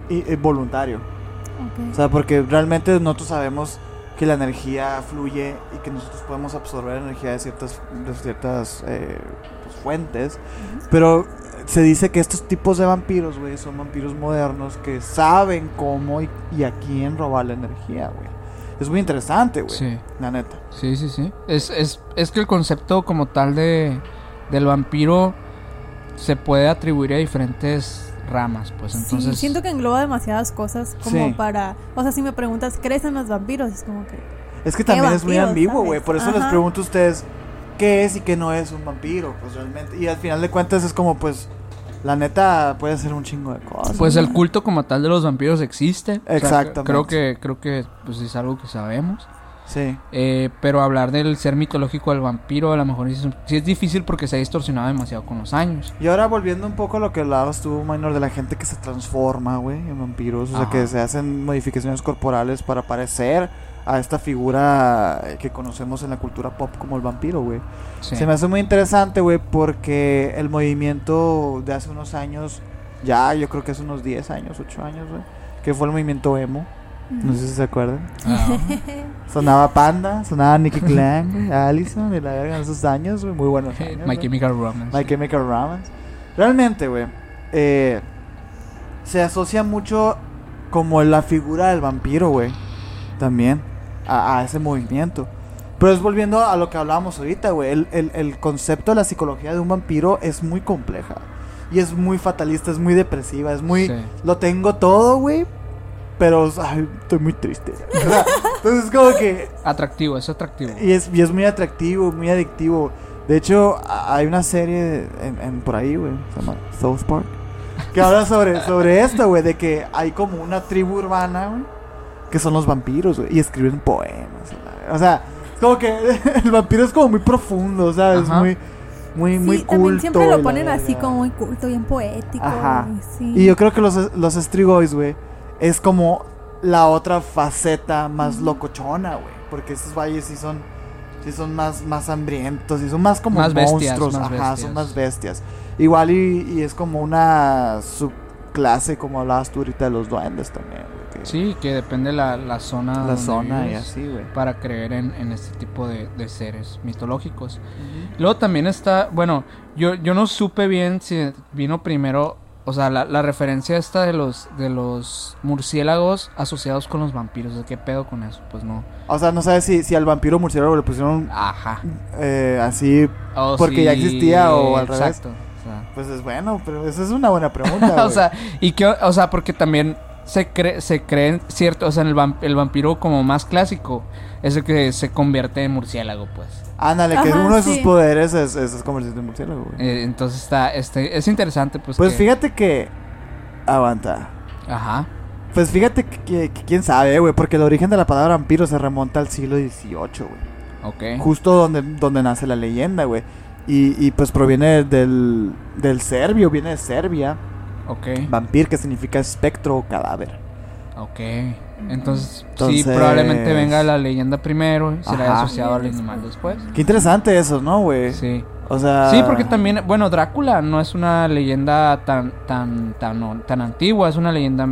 Speaker 2: y- y voluntario.
Speaker 4: Ok.
Speaker 2: O sea, porque realmente nosotros sabemos que la energía fluye y que nosotros podemos absorber energía de ciertas, de ciertas eh, pues, fuentes. Pero se dice que estos tipos de vampiros, güey, son vampiros modernos que saben cómo y, y a quién robar la energía, güey. Es muy interesante, güey.
Speaker 3: Sí.
Speaker 2: La neta.
Speaker 3: Sí, sí, sí. Es, es, es que el concepto como tal de del vampiro se puede atribuir a diferentes ramas, pues entonces...
Speaker 4: sí, siento que engloba demasiadas cosas como
Speaker 2: Sí.
Speaker 4: para... O sea, si me preguntas, ¿crees en los vampiros? Es como que...
Speaker 2: Es que también es muy ambiguo, güey. Por eso les pregunto a ustedes qué es y qué no es un vampiro, pues realmente. Y al final de cuentas es como, pues, la neta puede ser un chingo de cosas.
Speaker 3: Pues el culto como tal de los vampiros existe. O sea,
Speaker 2: Exactamente.
Speaker 3: creo que, creo que pues es algo que sabemos.
Speaker 2: Sí.
Speaker 3: Eh, pero hablar del ser mitológico del vampiro a lo mejor es, sí es difícil porque se ha distorsionado demasiado con los años.
Speaker 2: Y ahora volviendo un poco a lo que hablabas tú, Minor, de la gente que se transforma, güey, en vampiros. O sea, que se hacen modificaciones corporales para parecer a esta figura que conocemos en la cultura pop como el vampiro, güey.
Speaker 3: Sí.
Speaker 2: Se me hace muy interesante, güey, porque el movimiento de hace unos años, ya yo creo que hace unos 10 años, 8 años, güey, que fue el movimiento emo. No sé si se acuerdan.
Speaker 3: Ah,
Speaker 2: Sonaba Panda, sonaba Nicky *laughs* Clan, güey, Allison, de la verga en esos años, güey, muy buenos años.
Speaker 3: My. Chemical Romance.
Speaker 2: My Chemical Romance. Realmente, güey, eh, se asocia mucho como la figura del vampiro, güey, también, a, a ese movimiento. Pero es volviendo a lo que hablábamos ahorita, güey, el, el- el concepto de la psicología de un vampiro es muy compleja. Y es muy fatalista, es muy depresiva, es muy...
Speaker 3: Sí.
Speaker 2: Lo tengo todo, güey, pero ay, estoy muy triste. *laughs* O sea, entonces es como que...
Speaker 3: Atractivo, es atractivo.
Speaker 2: Y es, y es muy atractivo, muy adictivo. De hecho, a- hay una serie en, en- por ahí, güey, se llama South Park, que habla sobre, sobre esto, güey, de que hay como una tribu urbana, güey, que son los vampiros, güey, y escriben poemas. O sea, es como que *laughs* el vampiro es como muy profundo, ¿sabes?
Speaker 3: Ajá.
Speaker 2: Muy, muy, muy
Speaker 4: sí,
Speaker 2: culto.
Speaker 4: también siempre lo
Speaker 2: la
Speaker 4: ponen así como muy culto, bien poético.
Speaker 2: Ajá.
Speaker 4: y sí.
Speaker 2: Y yo creo que los, los Strigoys, güey, es como la otra faceta más locochona, güey. Porque estos valles sí son, sí son más, más hambrientos y son más como
Speaker 3: Más bestias,
Speaker 2: monstruos.
Speaker 3: más
Speaker 2: Ajá,
Speaker 3: bestias.
Speaker 2: son más bestias. Igual y, y es como una subclase, como hablabas tú ahorita de los duendes también,
Speaker 3: Sí, que depende la, la zona.
Speaker 2: La
Speaker 3: donde
Speaker 2: zona y así, güey.
Speaker 3: Para creer en, en este tipo de, de seres mitológicos. Luego también está, bueno, yo, yo no supe bien si vino primero, o sea, la, la referencia esta de los, de los murciélagos asociados con los vampiros. ¿Qué pedo con eso? Pues no.
Speaker 2: O sea, no sabes si, si al vampiro murciélago le pusieron
Speaker 3: Ajá.
Speaker 2: eh, así,
Speaker 3: O
Speaker 2: Porque ya existía o al revés.
Speaker 3: Exacto. o sea.
Speaker 2: pues es bueno, pero esa es una buena pregunta. *laughs*
Speaker 3: o sea, y que, o sea, porque también se cree, se creen cierto, o sea, en el, el vampiro como más clásico es el que se convierte en murciélago, pues.
Speaker 2: Ándale, que
Speaker 4: Ajá,
Speaker 2: uno de sus
Speaker 4: sí.
Speaker 2: poderes es, es, es convertirse en murciélago, güey.
Speaker 3: Eh, entonces está, este, es interesante, pues.
Speaker 2: Pues
Speaker 3: que-
Speaker 2: fíjate que. Aguanta.
Speaker 3: Ajá.
Speaker 2: Pues fíjate que, que- que quién sabe, güey, porque el origen de la palabra vampiro se remonta al siglo XVIII, güey.
Speaker 3: Ok.
Speaker 2: Justo donde, donde nace la leyenda, güey. Y, y pues proviene del, del serbio, viene de Serbia.
Speaker 3: Ok.
Speaker 2: Vampir, que significa espectro o cadáver.
Speaker 3: Ok. Entonces,
Speaker 2: Entonces-
Speaker 3: sí, probablemente venga la leyenda primero y será
Speaker 2: Ajá.
Speaker 3: asociado al animal después.
Speaker 2: Qué interesante eso, ¿no, güey?
Speaker 3: Sí.
Speaker 2: O sea.
Speaker 3: Sí, porque también, bueno, Drácula no es una leyenda tan tan tan no- tan antigua, es una leyenda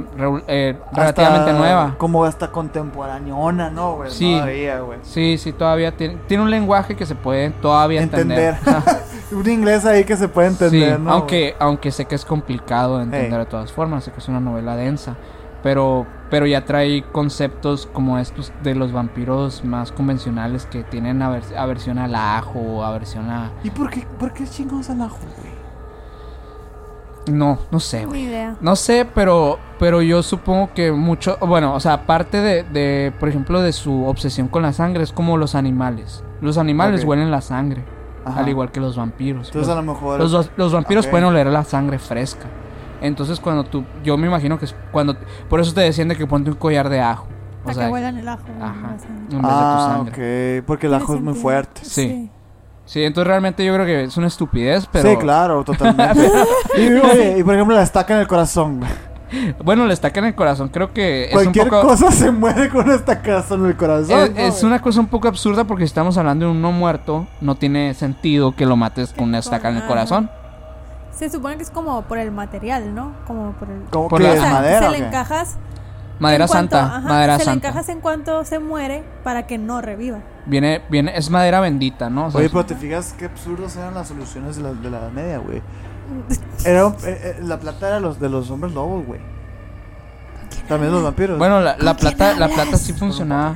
Speaker 3: eh,
Speaker 2: hasta
Speaker 3: relativamente nueva.
Speaker 2: Como hasta contemporaneona, ¿no, güey?
Speaker 3: Sí.
Speaker 2: Todavía, güey.
Speaker 3: Sí, sí, todavía tiene, tiene un lenguaje que se puede todavía entender.
Speaker 2: Entender. *laughs* un inglés ahí que se puede entender,
Speaker 3: sí,
Speaker 2: ¿no?
Speaker 3: aunque aunque sé que es complicado de entender de todas formas, sé que es una novela densa, pero pero ya trae conceptos como estos de los vampiros más convencionales que tienen aver- aversión al ajo o aversión a
Speaker 2: ¿Y por qué, por qué chingados al ajo, güey?
Speaker 3: no, no sé, güey.
Speaker 4: Ni idea.
Speaker 3: No sé, pero, pero yo supongo que mucho, bueno, o sea, aparte de, de, por ejemplo, de su obsesión con la sangre, es como los animales. Los animales huelen la sangre,
Speaker 2: Ajá.
Speaker 3: al igual que los vampiros.
Speaker 2: Entonces
Speaker 3: los,
Speaker 2: a lo mejor.
Speaker 3: los, los vampiros pueden oler la sangre fresca. Entonces cuando tú, yo me imagino que es cuando, por eso te decían de que ponte un collar de ajo. O
Speaker 4: Para
Speaker 3: sea,
Speaker 4: que huelan el ajo.
Speaker 3: ajá, en vez de tu
Speaker 2: ah,
Speaker 3: sangre.
Speaker 2: ok. Porque el ajo es muy fuerte.
Speaker 3: Sí. Sí, entonces realmente yo creo que es una estupidez, pero...
Speaker 2: Sí, claro, totalmente. *laughs* y, oye, y por ejemplo, la estaca en el corazón.
Speaker 3: Bueno, le estacan el corazón, creo que es
Speaker 2: Cualquier
Speaker 3: un poco...
Speaker 2: cosa se muere con una estacazo en el corazón.
Speaker 3: Es,
Speaker 2: ¿no,
Speaker 3: es una cosa un poco absurda porque si estamos hablando de un no muerto, no tiene sentido que lo mates con una estaca en el
Speaker 4: Ajá.
Speaker 3: corazón.
Speaker 4: Se supone que es como por el material, ¿no? Como por el...
Speaker 2: ¿Cómo
Speaker 3: por
Speaker 2: que
Speaker 3: la-
Speaker 2: es
Speaker 4: o sea,
Speaker 2: madera?
Speaker 4: se le encajas
Speaker 3: Madera
Speaker 4: en cuanto-
Speaker 3: santa,
Speaker 4: ajá,
Speaker 3: madera
Speaker 4: se
Speaker 3: santa.
Speaker 4: le encajas en cuanto se muere para que no reviva.
Speaker 3: Viene, viene, es madera bendita, ¿no? O sea,
Speaker 2: Oye, pero te fijas qué absurdos eran las soluciones de la, de la Edad Media, güey. *laughs* Era, un- eh, eh, la plata era los de los hombres lobos, güey. También los vampiros.
Speaker 3: bueno, la, la
Speaker 4: ¿Con quién
Speaker 3: plata, la plata sí funcionaba.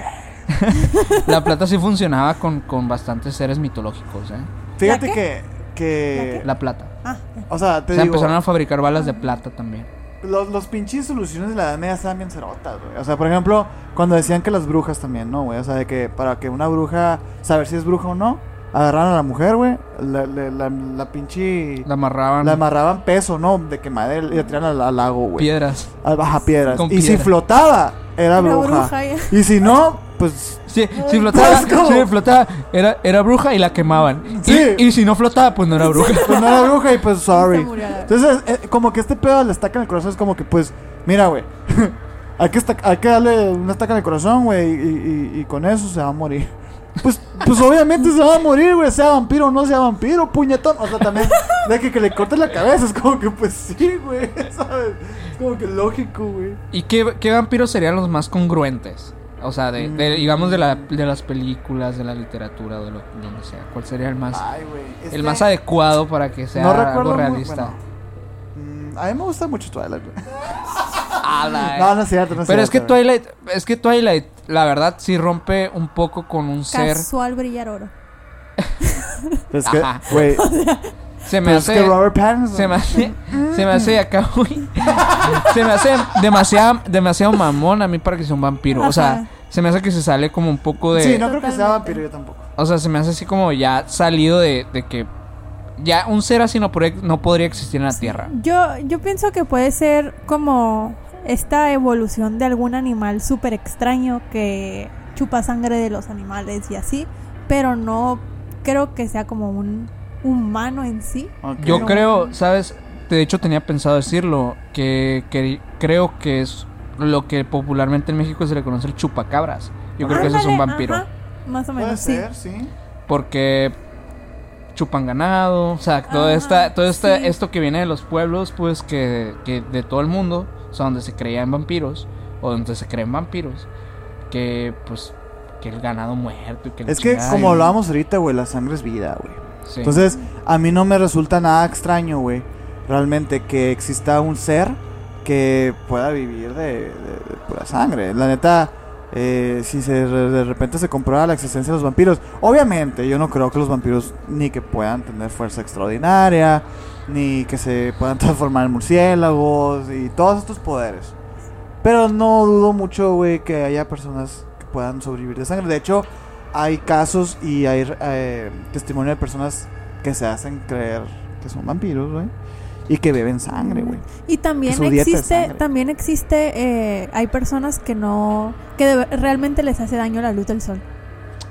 Speaker 3: *laughs* la plata sí funcionaba con, con bastantes seres mitológicos, ¿eh?
Speaker 2: fíjate
Speaker 4: ¿la
Speaker 2: que, que
Speaker 3: La plata.
Speaker 4: Ah,
Speaker 2: o sea, te
Speaker 3: Se
Speaker 2: digo,
Speaker 3: empezaron a fabricar balas de plata también.
Speaker 2: los, los pinches soluciones de la Edad Media estaban bien cerotas, güey. O sea, por ejemplo, cuando decían que las brujas también, ¿no, güey? O sea, de que para que una bruja, saber si es bruja o no, agarraran a la mujer, güey, la, la, la, la pinche...
Speaker 3: La amarraban
Speaker 2: La amarraban peso, ¿no? De que madera y la tiraban al, al lago, güey.
Speaker 3: piedras.
Speaker 2: Al baja piedras.
Speaker 3: Con
Speaker 2: y si flotaba, era bruja. Y si no, pues.
Speaker 3: Sí, si flotaba,
Speaker 2: Pues,
Speaker 3: flotaba era, era bruja y la quemaban. Y-
Speaker 2: Sí.
Speaker 3: Y, si no flotaba, pues no era bruja.
Speaker 2: Pues no era bruja y pues sorry. Entonces, eh, como que este pedo le estaca en el corazón es como que, pues, mira, güey. *laughs* hay, que hay que darle una estaca en el corazón, güey. Y, y- y con eso se va a morir. *laughs* Pues, pues obviamente se va a morir, güey. Sea vampiro o no sea vampiro, puñetón. O sea, también de que, que le cortes la cabeza. Es como que, pues sí, güey. *laughs* ¿Sabes? Es como que lógico, güey.
Speaker 3: ¿Y qué, qué vampiros serían los más congruentes? O sea, de, de-
Speaker 2: Mm.
Speaker 3: digamos de, la, de las películas, de la literatura, de lo donde sea. ¿Cuál sería el más,
Speaker 2: Ay,
Speaker 3: el más adecuado para que sea
Speaker 2: No recuerdo
Speaker 3: algo
Speaker 2: muy-
Speaker 3: realista?
Speaker 2: bueno, mm, a mí me gusta mucho Twilight.
Speaker 3: Ala, *laughs*
Speaker 2: No, no es cierto, no es
Speaker 3: Pero es que. Twilight, es que Twilight, la verdad, sí rompe un poco con un ser.
Speaker 4: Casual brillar oro.
Speaker 2: Pero es que,
Speaker 3: Ajá.
Speaker 2: güey. *laughs*
Speaker 3: Se me
Speaker 2: pero es
Speaker 3: hace.
Speaker 2: que Robert Pattinson.
Speaker 3: Se me hace, *laughs* se me hace acá, güey. Se me hace demasiado, demasiado mamón a mí para que sea un vampiro. O sea, se me hace que se sale como un poco de...
Speaker 2: Sí, no creo que sea vampiro yo tampoco.
Speaker 3: O sea, se me hace así como ya salido de, de que ya un ser así no podría, no podría existir en la Tierra.
Speaker 4: Yo, yo pienso que puede ser como esta evolución de algún animal súper extraño que chupa sangre de los animales y así, pero no creo que sea como un humano en sí.
Speaker 3: Yo creo, ¿sabes? De hecho tenía pensado decirlo, que, que creo que es lo que popularmente en México se le conoce el chupacabras. Yo creo que ese es un vampiro.
Speaker 4: ajá, más o
Speaker 2: Puede
Speaker 4: menos, sí.
Speaker 2: ser, sí.
Speaker 3: Porque chupan ganado, o sea, todo,
Speaker 4: Ajá,
Speaker 3: esta, todo esta,
Speaker 4: sí.
Speaker 3: esto que viene de los pueblos, pues que, que de todo el mundo, o sea, donde se creían vampiros, o donde se creen vampiros, que pues que el ganado muerto y que
Speaker 2: Es que como hablábamos ahorita, güey, la sangre es vida, güey. Entonces, a mí no me resulta nada extraño, güey. Realmente que exista un ser que pueda vivir de pura sangre. La neta, eh, si se, de repente se comprueba la existencia de los vampiros, obviamente yo no creo que los vampiros ni que puedan tener fuerza extraordinaria, ni que se puedan *laughs* transformar en murciélagos y todos estos poderes. Pero no dudo mucho, güey, que haya personas que puedan sobrevivir de sangre. De hecho, hay casos y hay eh, testimonio de personas que se hacen creer que son vampiros, güey. Y que beben sangre, güey.
Speaker 4: Y también existe, también existe, eh, hay personas que no, que de- realmente les hace daño la luz del sol.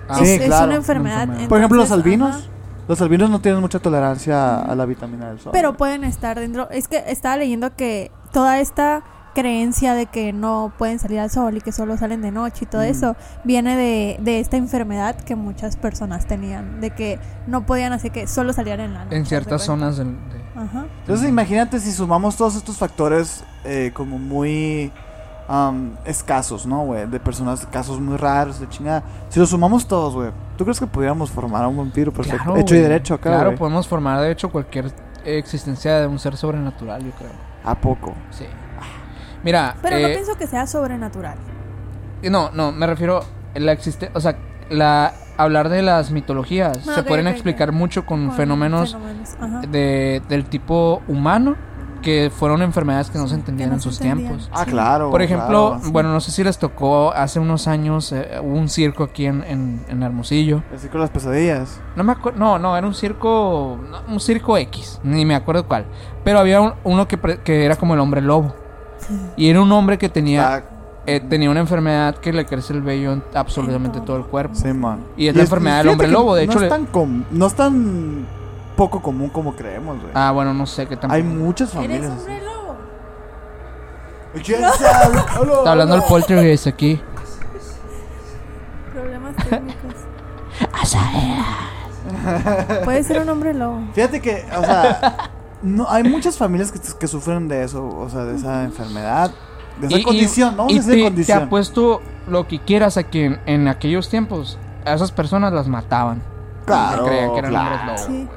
Speaker 3: Ah,
Speaker 4: es,
Speaker 2: sí,
Speaker 4: es
Speaker 2: claro.
Speaker 4: una enfermedad.
Speaker 3: Una enfermedad.
Speaker 2: Por ejemplo, los albinos.
Speaker 4: ajá.
Speaker 2: Los albinos no tienen mucha tolerancia a la vitamina del sol.
Speaker 4: Pero pueden estar dentro. Es que estaba leyendo que toda esta creencia de que no pueden salir al sol y que solo salen de noche y todo
Speaker 2: Mm.
Speaker 4: eso viene de, de esta enfermedad que muchas personas tenían, de que no podían hacer que solo salían en la noche.
Speaker 3: en
Speaker 4: ¿haz
Speaker 3: ciertas
Speaker 4: de
Speaker 3: zonas del... de-
Speaker 4: Ajá.
Speaker 2: Entonces imagínate si sumamos todos estos factores eh, como muy am, escasos, ¿no, güey? De personas, casos muy raros, de chingada. Si los sumamos todos, güey, ¿tú crees que pudiéramos formar a un vampiro perfecto?
Speaker 3: Claro,
Speaker 2: Hecho y derecho acá,
Speaker 3: Claro, podemos formar de hecho cualquier existencia de un ser sobrenatural, yo creo.
Speaker 2: ¿A poco?
Speaker 3: Sí. Mira,
Speaker 4: Pero no
Speaker 3: eh,
Speaker 4: pienso que sea sobrenatural.
Speaker 3: no, no, me refiero a la existe, o sea, la hablar de las mitologías
Speaker 4: Ah,
Speaker 3: se pueden explicar mucho con,
Speaker 4: Con
Speaker 3: fenómenos, de del tipo humano que fueron enfermedades que no se entendían
Speaker 4: no
Speaker 3: en
Speaker 4: se
Speaker 3: sus
Speaker 4: entendían.
Speaker 3: tiempos.
Speaker 2: Ah,
Speaker 4: Sí.
Speaker 2: claro.
Speaker 3: Por ejemplo,
Speaker 2: claro.
Speaker 3: bueno, no sé si les tocó hace unos años eh, hubo un circo aquí en, en, en Hermosillo.
Speaker 2: Así con las pesadillas.
Speaker 3: No me acuerdo, no, no, era un circo, no, un circo X, ni me acuerdo cuál. Pero había un- uno que, pre- que era como el hombre lobo. Y era un hombre que tenía,
Speaker 2: Ah,
Speaker 3: eh, tenía una enfermedad que le crece el vello en absolutamente
Speaker 4: En
Speaker 3: todo el cuerpo.
Speaker 2: sí, man.
Speaker 3: Y es la enfermedad del hombre lobo, de hecho
Speaker 2: No es, tan com- no es tan poco común como creemos, güey.
Speaker 3: Ah, bueno, no sé qué tan...
Speaker 2: Hay muchas
Speaker 4: ¿Eres
Speaker 2: familias.
Speaker 4: hombre lobo?
Speaker 3: Está hablando el
Speaker 2: hola.
Speaker 3: poltergeist aquí.
Speaker 4: Problemas *laughs* técnicos. Puede ser un hombre lobo.
Speaker 2: Fíjate que, o sea, *laughs* no, hay muchas familias que, que sufren de eso, o sea, de esa enfermedad, de esa
Speaker 3: Y- y-
Speaker 2: condición, ¿no?
Speaker 3: y te, te
Speaker 2: condición.
Speaker 3: apuesto lo que quieras a que en, en aquellos tiempos a esas personas las mataban.
Speaker 2: Claro,
Speaker 3: creían que eran
Speaker 2: claro.
Speaker 3: hombres lobo.
Speaker 4: Sí.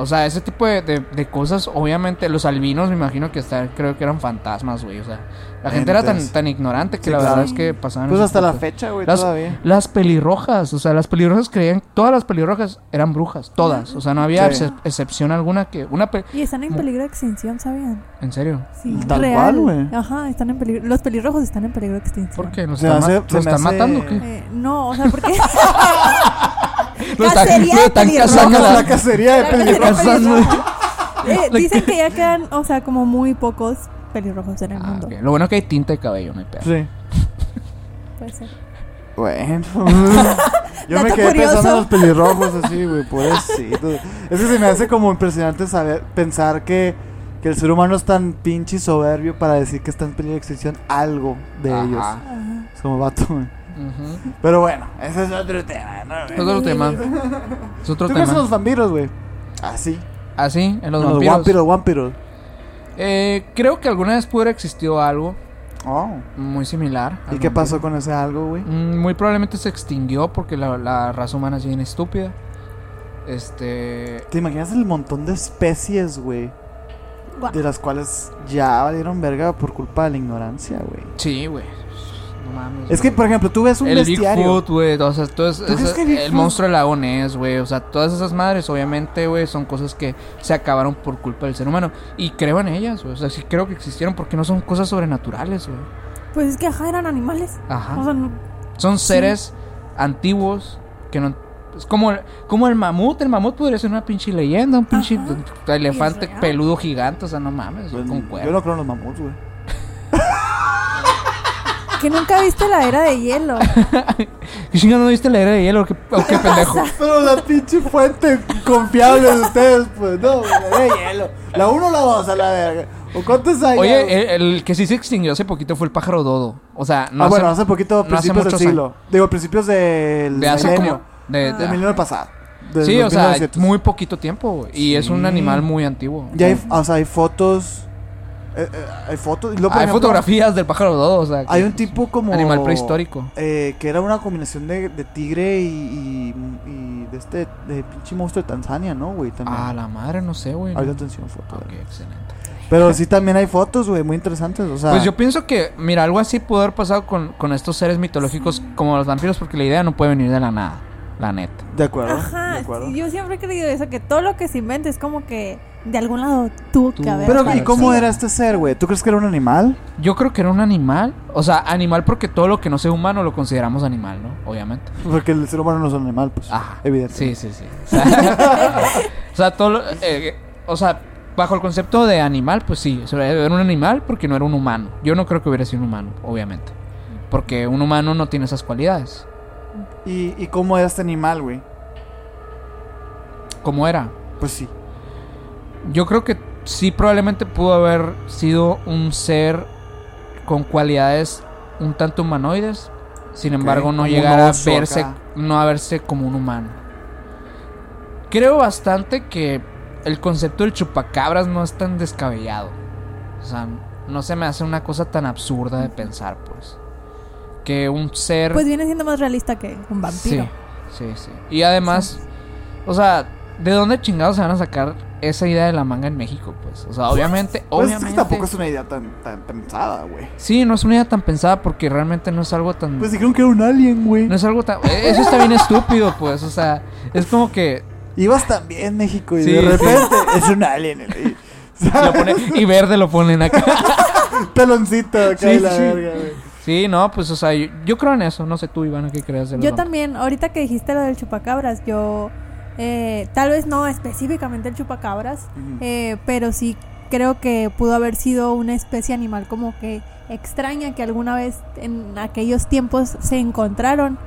Speaker 3: O sea, ese tipo de, de- de cosas, obviamente, los albinos me imagino que hasta, creo que eran fantasmas, güey. O sea, la gente era tan, tan ignorante que
Speaker 2: Sí,
Speaker 3: la
Speaker 2: claro.
Speaker 3: verdad es que pasaban.
Speaker 2: Pues hasta la fecha, güey,
Speaker 3: Las,
Speaker 2: todavía.
Speaker 3: las pelirrojas, o sea, las pelirrojas creían, todas las pelirrojas eran brujas, todas. O sea, no había
Speaker 2: Sí.
Speaker 3: excepción alguna que. Una pe-
Speaker 4: Y están en peligro de extinción, ¿sabían?
Speaker 3: ¿En serio?
Speaker 4: Sí,
Speaker 2: Tal
Speaker 4: real.
Speaker 2: cual, güey.
Speaker 4: Ajá, están en peligro. Los pelirrojos están en peligro de extinción.
Speaker 3: ¿Por qué? ¿Los
Speaker 2: Se
Speaker 3: están,
Speaker 2: hace-
Speaker 3: ma- ¿los están
Speaker 2: hace-
Speaker 3: matando o qué?
Speaker 4: Eh, no, o sea, porque *laughs*
Speaker 3: Lo están,
Speaker 4: cacería
Speaker 3: lo
Speaker 4: de
Speaker 3: están cazando.
Speaker 2: La
Speaker 3: la-
Speaker 2: cacería de
Speaker 4: La cacería de
Speaker 2: pelirrojos. *laughs*
Speaker 4: eh, dicen que ya quedan, o sea, como muy pocos pelirrojos en el
Speaker 3: Ah,
Speaker 4: mundo.
Speaker 3: Lo bueno es que hay tinta de cabello, no hay pedo.
Speaker 2: Sí.
Speaker 4: Puede ser.
Speaker 2: Bueno. *laughs* Yo me quedé
Speaker 4: curioso.
Speaker 2: pensando en los pelirrojos así, güey, pobrecito. Es que se me hace como impresionante saber, pensar que, que el ser humano es tan pinche y soberbio para decir que está en peligro de extinción algo de
Speaker 3: Ajá.
Speaker 2: ellos.
Speaker 4: Ajá.
Speaker 2: Es como vato, güey. Pero bueno, ese es otro tema, ¿no?
Speaker 3: Es otro tema. Es otro
Speaker 2: ¿Tú crees en
Speaker 3: tema.
Speaker 2: los vampiros, güey? Ah, sí.
Speaker 3: Ah, sí, en los
Speaker 2: Los
Speaker 3: vampiros. Eh, creo que alguna vez pudo haber existido algo
Speaker 2: Oh.
Speaker 3: muy similar.
Speaker 2: ¿Y qué pasó
Speaker 3: vampiro.
Speaker 2: con ese algo, güey?
Speaker 3: Mm, Muy probablemente se extinguió porque la, la raza humana es bien estúpida. Este.
Speaker 2: ¿Te imaginas el montón de especies, güey? De las cuales ya valieron verga por culpa de la ignorancia, güey.
Speaker 3: Sí, güey. No mames.
Speaker 2: Es que, por ejemplo, tú ves un
Speaker 3: el
Speaker 2: bestiario.
Speaker 3: Bigfoot, güey, o sea, todo es-
Speaker 2: ¿Tú crees
Speaker 3: ese-
Speaker 2: que Bigfoot-
Speaker 3: el monstruo del lago Ness, güey, o sea, todas esas madres, obviamente, güey, son cosas que se acabaron por culpa del ser humano. Y creo en ellas, güey, o sea, sí creo que existieron porque no son cosas sobrenaturales, güey.
Speaker 4: Pues es que ajá, eran animales.
Speaker 3: Ajá.
Speaker 4: O sea, no-
Speaker 3: Son seres antiguos que no. Es como, como el mamut. El mamut podría ser una pinche leyenda. Un pinche
Speaker 4: Ajá.
Speaker 3: elefante peludo gigante. O sea, no mames.
Speaker 2: Pues,
Speaker 3: con
Speaker 2: yo no creo en los mamuts, güey.
Speaker 4: Que nunca viste la era de hielo. *laughs*
Speaker 3: ¿Qué chingado no viste la era de hielo? ¿Qué, o qué pendejo?
Speaker 2: Pero la pinche fuente confiable de ustedes, pues no, la de hielo. La uno o la dos, a la verga. ¿O cuántos hay?
Speaker 3: Oye, el, el que sí se extinguió hace poquito fue el pájaro dodo. O sea, no
Speaker 2: ah,
Speaker 3: hace,
Speaker 2: bueno, hace poquito,
Speaker 3: no hace
Speaker 2: principios del siglo. Digo, principios del
Speaker 3: de hace
Speaker 2: milenio.
Speaker 3: como. de- de-
Speaker 2: Del milenio pasado.
Speaker 3: Sí, o sea,
Speaker 2: 1900.
Speaker 3: muy poquito tiempo. güey, Y es un animal muy antiguo.
Speaker 2: Ya hay, o sea, hay fotos. Eh, eh, hay fotos. y luego, por
Speaker 3: Hay
Speaker 2: ejemplo,
Speaker 3: fotografías del pájaro dodo. O sea,
Speaker 2: Hay un tipo como.
Speaker 3: Animal prehistórico.
Speaker 2: eh, que era una combinación de, de tigre y, y, y de este. De pinche monstruo de Tanzania, ¿no, güey? También.
Speaker 3: Ah, la madre, no sé, güey.
Speaker 2: Ahorita
Speaker 3: no.
Speaker 2: atención foto.
Speaker 3: Ok, excelente.
Speaker 2: Pero sí también hay fotos, güey, muy interesantes. O sea,
Speaker 3: Pues yo pienso que, mira, algo así pudo haber pasado con, con estos seres mitológicos como los vampiros, porque la idea no puede venir de la nada, la neta.
Speaker 2: de acuerdo. de
Speaker 4: Ajá,
Speaker 2: acuerdo.
Speaker 4: sí, yo siempre he creído eso, que todo lo que se inventa es como que de algún lado tuvo que
Speaker 3: Tú-
Speaker 4: haber.
Speaker 2: Pero, ¿y cómo era este ser, güey? ¿Tú crees que era un animal?
Speaker 3: Yo creo que era un animal, o sea, animal porque todo lo que no sea humano lo consideramos animal, ¿no? Obviamente.
Speaker 2: Porque el ser humano no es un animal, pues.
Speaker 3: Ajá.
Speaker 2: Evidente.
Speaker 3: Sí, sí, sí. O sea, *laughs* o sea, todo lo- eh, o sea, bajo el concepto de animal, pues sí, o sea, era un animal porque no era un humano. Yo no creo que hubiera sido un humano, obviamente. Porque un humano no tiene esas cualidades.
Speaker 2: ¿Y, ¿Y cómo era este animal, güey?
Speaker 3: ¿Cómo era?
Speaker 2: Pues sí.
Speaker 3: Yo creo que sí probablemente pudo haber sido un ser con cualidades un tanto humanoides. Sin embargo, no llegar a verse,
Speaker 2: acá.
Speaker 3: no a verse como un humano. Creo bastante que el concepto del chupacabras no es tan descabellado. O sea, no se me hace una cosa tan absurda de pensar, pues. Que un ser...
Speaker 4: Pues viene siendo más realista que un vampiro.
Speaker 3: Sí, sí, sí. Y además, o sea, ¿de dónde chingados se van a sacar esa idea de la manga en México? Pues, o sea, obviamente,
Speaker 2: Pues es
Speaker 3: obviamente.
Speaker 2: que tampoco es una idea tan, tan pensada, güey.
Speaker 3: Sí, no es una idea tan pensada porque realmente no es algo tan.
Speaker 2: Pues dijeron que era un alien, güey.
Speaker 3: no es algo tan. eh, Eso está bien estúpido, pues. O sea, es como que.
Speaker 2: Ibas también México y
Speaker 3: Sí,
Speaker 2: de
Speaker 3: sí.
Speaker 2: repente es un alien. güey. *laughs*
Speaker 3: lo pone- y verde lo ponen acá. *laughs*
Speaker 2: Peloncito acá
Speaker 3: Sí,
Speaker 2: de la
Speaker 3: sí.
Speaker 2: verga, güey.
Speaker 3: Sí, no, pues, o sea, yo, yo creo en eso. No sé tú, Ivana, qué crees de
Speaker 4: Yo también, ahorita que dijiste lo del chupacabras, yo eh, tal vez no específicamente el chupacabras, eh, pero sí creo que pudo haber sido una especie animal como que extraña que alguna vez en aquellos tiempos se encontraron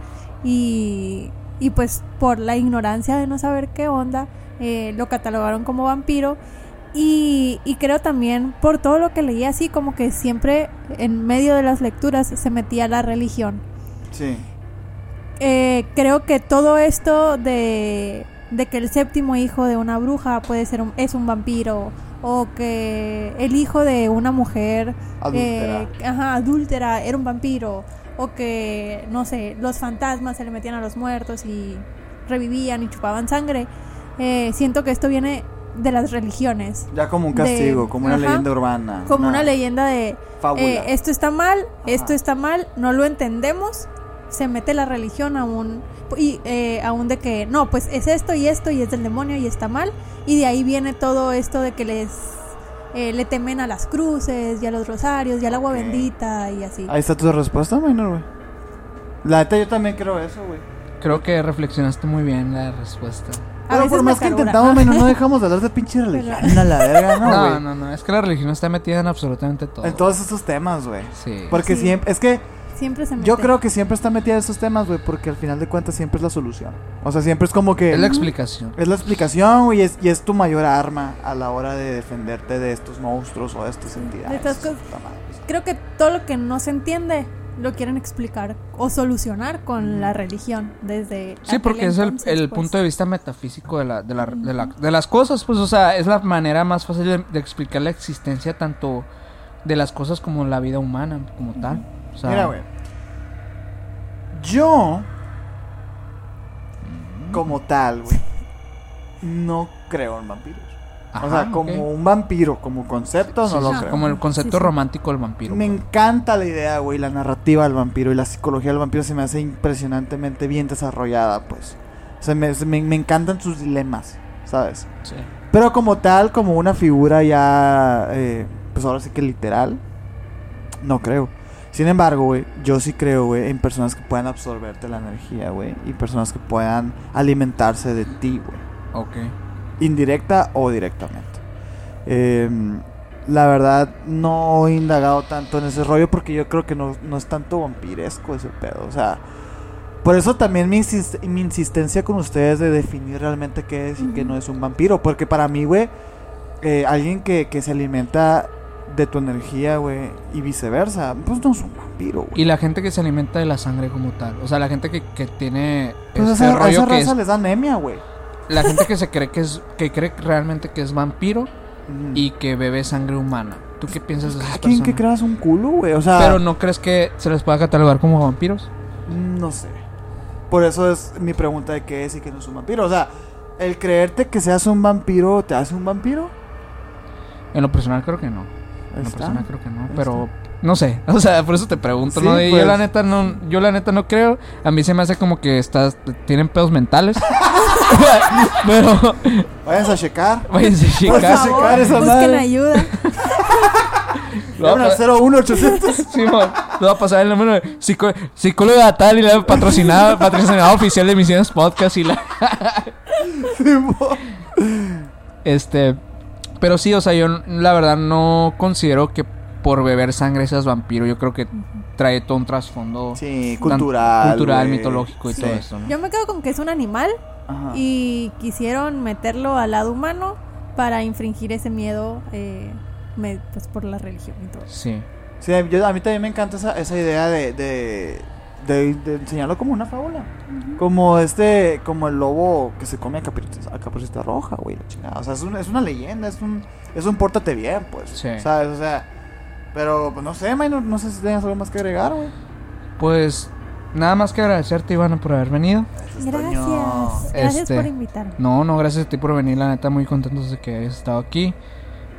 Speaker 4: y, y pues por la ignorancia de no saber qué onda eh, lo catalogaron como vampiro y, y creo también por todo lo que leí así como que siempre en medio de las lecturas se metía la religión
Speaker 2: Sí.
Speaker 4: eh, creo que todo esto de, de que el séptimo hijo de una bruja puede ser un, es un vampiro o que el hijo de una mujer
Speaker 2: Adúltera.
Speaker 4: eh, ajá, adúltera era un vampiro o que no sé los fantasmas se le metían a los muertos y revivían y chupaban sangre eh, siento que esto viene de las religiones
Speaker 2: Ya como un
Speaker 4: de-
Speaker 2: castigo, como una
Speaker 4: ajá,
Speaker 2: leyenda urbana.
Speaker 4: como una leyenda de eh, esto está mal, esto está mal, no lo entendemos, se mete la religión a un y eh, aún de que no, pues es esto y esto y es del demonio y está mal y de ahí viene todo esto de que les eh, le temen a las cruces y a los rosarios y al agua bendita y así.
Speaker 2: Ahí está tu respuesta, minor, güey. La neta, yo también creo eso, güey.
Speaker 3: Creo que reflexionaste muy bien la respuesta.
Speaker 4: A
Speaker 2: Pero por más que intentamos, minor, no *laughs* dejamos de hablar de pinche religión. A la verga, no, *laughs*
Speaker 3: No,
Speaker 2: güey.
Speaker 3: no, no. Es que la religión está metida en absolutamente todo.
Speaker 2: En todos estos temas, güey.
Speaker 3: Sí.
Speaker 2: Porque
Speaker 4: Sí.
Speaker 2: siempre. Es que
Speaker 4: Siempre se mete.
Speaker 2: yo creo que siempre está metida en estos temas, güey. Porque al final de cuentas siempre es la solución. O sea, siempre es como que.
Speaker 3: Es la explicación.
Speaker 2: Es la explicación, güey, y es, y es tu mayor arma a la hora de defenderte de estos monstruos o de estas entidades.
Speaker 4: estas cosas. Creo que todo lo que no se entiende lo quieren explicar o solucionar con la religión desde
Speaker 3: Sí, porque es el,
Speaker 4: entonces,
Speaker 3: el
Speaker 4: pues.
Speaker 3: punto de vista metafísico de, la, de, la, de, la- de las cosas, pues, o sea, es la manera más fácil de, de explicar la existencia tanto de las cosas como la vida humana, como tal. O sea,
Speaker 2: Mira, güey. Yo, como tal, güey, no creo en vampiros.
Speaker 3: ajá,
Speaker 2: o sea, como un vampiro, como concepto,
Speaker 3: Sí,
Speaker 2: no lo
Speaker 3: sí,
Speaker 2: creo.
Speaker 3: Como el concepto
Speaker 4: Sí, sí.
Speaker 3: romántico del vampiro.
Speaker 2: Me encanta la idea, güey, la narrativa del vampiro y la psicología del vampiro se me hace impresionantemente bien desarrollada, pues. O sea, me, me- me encantan sus dilemas, ¿sabes?
Speaker 3: Sí.
Speaker 2: Pero como tal, como una figura ya, eh, pues ahora sí que literal, no creo. Sin embargo, güey, yo sí creo, güey, en personas que puedan absorberte la energía, güey. Y personas que puedan alimentarse de ti, güey.
Speaker 3: Ok.
Speaker 2: Indirecta o directamente. Em, la verdad, no he indagado tanto en ese rollo porque yo creo que no, no es tanto vampiresco ese pedo. O sea, por eso también mi, insist- mi insistencia con ustedes de definir realmente qué es y qué no es un vampiro. Porque para mí, güey, eh, alguien que, que se alimenta de tu energía, güey, y viceversa, pues no es un vampiro, güey.
Speaker 3: Y la gente que se alimenta de la sangre como tal. O sea, la gente que, que tiene
Speaker 2: Pues
Speaker 3: este
Speaker 2: esa, a
Speaker 3: rollo
Speaker 2: esa
Speaker 3: que
Speaker 2: raza
Speaker 3: es...
Speaker 2: les da anemia, güey.
Speaker 3: La gente que se cree que es... Que cree realmente que es vampiro y que bebe sangre humana. ¿Tú qué piensas de esas
Speaker 2: Cada quien que
Speaker 3: personas?
Speaker 2: creas un culo, güey. O sea,
Speaker 3: Pero ¿no crees que se les pueda catalogar como vampiros?
Speaker 2: No sé. Por eso es mi pregunta de qué es y qué no es un vampiro. O sea, el creerte que seas un vampiro te hace un vampiro.
Speaker 3: En lo personal creo que no. Lo
Speaker 2: está.
Speaker 3: personal creo que no. Pero no sé. *laughs* O sea, por eso te pregunto,
Speaker 2: Sí,
Speaker 3: ¿no? Y
Speaker 2: pues.
Speaker 3: Yo la neta no, yo la neta no creo. A mí se me hace como que estás, tienen pedos mentales. *laughs* *laughs* Pero
Speaker 2: Váyanse a checar.
Speaker 3: váyanse a
Speaker 2: Por
Speaker 3: checar.
Speaker 2: favor. checar esa
Speaker 4: busquen
Speaker 2: madre.
Speaker 4: ayuda.
Speaker 2: Llamen al 01800.
Speaker 3: Simón, te va a pasar el número de psico- psicóloga tal y la patrocinada, patrocinada oficial de Misiones Podcast y la este pero sí, o sea, yo la verdad no considero que por beber sangre seas vampiro, yo creo que trae todo un trasfondo
Speaker 2: Sí, cultural.
Speaker 3: cultural, mitológico y
Speaker 2: Sí.
Speaker 3: todo eso, ¿no?
Speaker 4: Yo me quedo con que es un animal
Speaker 2: Ajá.
Speaker 4: y quisieron meterlo al lado humano para infringir ese miedo eh, me- pues por la religión y todo.
Speaker 3: Sí.
Speaker 2: Sí, yo- a mí también me encanta esa, esa idea de, de, de- de enseñarlo como una fábula. Como este, como el lobo que se come a caperucita, a roja, güey, la chingada. O sea, es, un- es una leyenda, es un, es un pórtate bien, pues.
Speaker 3: Sí.
Speaker 2: ¿Sabes? O sea, pero pues no sé, Minor, no sé si tengas algo más que agregar, güey.
Speaker 3: Pues nada más que agradecerte Ivana por haber venido.
Speaker 4: Gracias. Gracias
Speaker 3: Este-
Speaker 4: por invitarme.
Speaker 3: No, no, gracias a ti por venir, la neta muy contentos de que hayas estado aquí.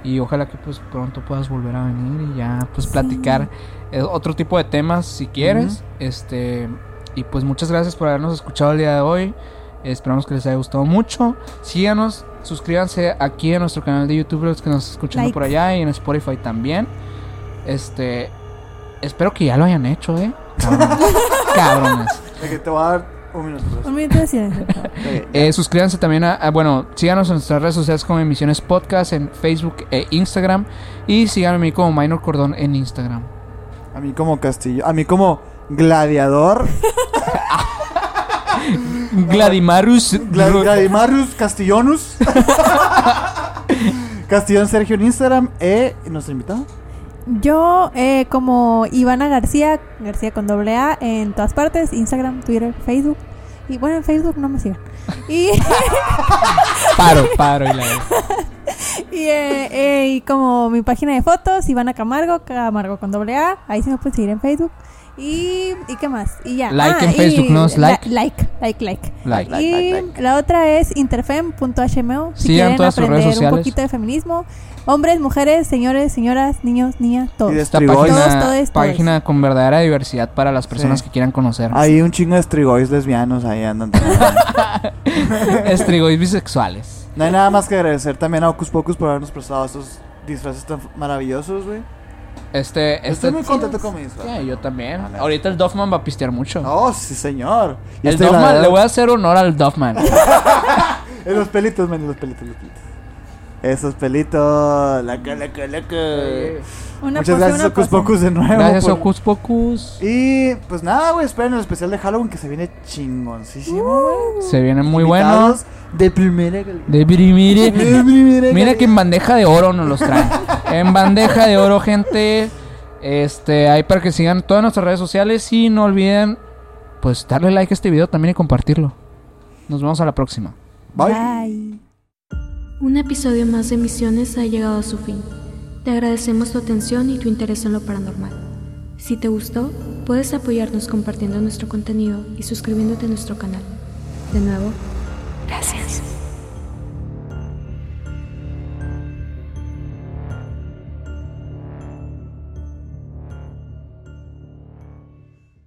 Speaker 3: Y ojalá que pues pronto puedas volver a venir y ya pues
Speaker 4: Sí.
Speaker 3: platicar otro tipo de temas si quieres. Este y pues muchas gracias por habernos escuchado el día de hoy. Esperamos que les haya gustado mucho. Síganos, suscríbanse aquí a nuestro canal de YouTube los que nos están escuchando
Speaker 4: Like.
Speaker 3: por allá y en Spotify también. Este espero que ya lo hayan hecho, eh. Cabrones. *laughs* Cabrones.
Speaker 2: De que te voy a dar un minuto. pues.
Speaker 4: Un minuto de silencio.
Speaker 3: Eh, suscríbanse también a, a- bueno, síganos en nuestras redes sociales como Emisiones Podcast en Facebook e Instagram y síganme a mí como Minor Cordón en Instagram.
Speaker 2: A mí como Castillo, a mí como gladiador,
Speaker 3: Gladimarus
Speaker 2: Gla-
Speaker 3: Ru-
Speaker 2: Gladimarus Castillonus. Castillón Sergio en Instagram. Eh, ¿y nuestro invitado?
Speaker 4: Yo, eh, como Ivana García, García con doble A, en todas partes, Instagram, Twitter, Facebook. Y bueno, en Facebook no me sigan. Y,
Speaker 3: Paro, paro y la *laughs*
Speaker 4: y, eh, eh, y como mi página de fotos, Ivana Camargo, Camargo con doble A, ahí se me pueden seguir en Facebook. Y, ¿y qué más? Y ya.
Speaker 3: Like en
Speaker 4: y
Speaker 3: Facebook, ¿no? Es
Speaker 4: la-
Speaker 3: like.
Speaker 4: like, like, like.
Speaker 3: like.
Speaker 2: Like,
Speaker 4: y
Speaker 2: like, like.
Speaker 4: la otra es interfem.hmo. Si
Speaker 3: Sigan
Speaker 4: quieren
Speaker 3: todas sus redes
Speaker 4: aprender un poquito de feminismo. Hombres, mujeres, señores, señoras, niños, niñas, todos.
Speaker 2: Y de
Speaker 3: Esta página,
Speaker 4: Todos, todos, todos.
Speaker 3: página con verdadera diversidad para las personas
Speaker 2: Sí.
Speaker 3: que quieran conocer.
Speaker 2: Hay un chingo de estrigois lesbianos ahí andan. *laughs*
Speaker 3: Estrigois bisexuales.
Speaker 2: No hay nada más que agradecer también a Ocus Pocus por habernos prestado estos disfraces tan maravillosos, güey.
Speaker 3: Este, este
Speaker 2: Estoy muy contento con mi disfraz.
Speaker 3: Sí, yo también.
Speaker 2: Vale.
Speaker 3: Ahorita el Doffman va a pistear mucho.
Speaker 2: Oh, sí, señor. Y
Speaker 3: el
Speaker 2: este, la
Speaker 3: Doffman,
Speaker 2: verdad,
Speaker 3: le voy a hacer honor al Doffman. *laughs*
Speaker 2: En los pelitos, man, en los pelitos, los pelitos. Esos pelitos. Laca, laca, laca.
Speaker 4: Una
Speaker 2: Muchas
Speaker 4: pose,
Speaker 2: gracias,
Speaker 4: una
Speaker 2: Ocus
Speaker 4: pose.
Speaker 2: Pocus, de nuevo.
Speaker 3: Gracias,
Speaker 2: por-
Speaker 3: Ocus Pocus.
Speaker 2: Y pues nada, güey, esperen el especial de Halloween que se viene chingoncísimo, güey.
Speaker 3: Se viene muy bueno.
Speaker 2: Invitados De primera calidad.
Speaker 3: De primera.
Speaker 2: De primera
Speaker 3: Mira que en bandeja de oro nos los traen. En bandeja de oro, gente. Este, ahí para que sigan todas nuestras redes sociales y no olviden, pues, darle like a este video también y compartirlo. Nos vemos a la próxima.
Speaker 2: Bye.
Speaker 4: Bye.
Speaker 1: Un episodio más de Misiones ha llegado a su fin. Te agradecemos tu atención y tu interés en lo paranormal. Si te gustó, puedes apoyarnos compartiendo nuestro contenido y suscribiéndote a nuestro canal. De nuevo, gracias.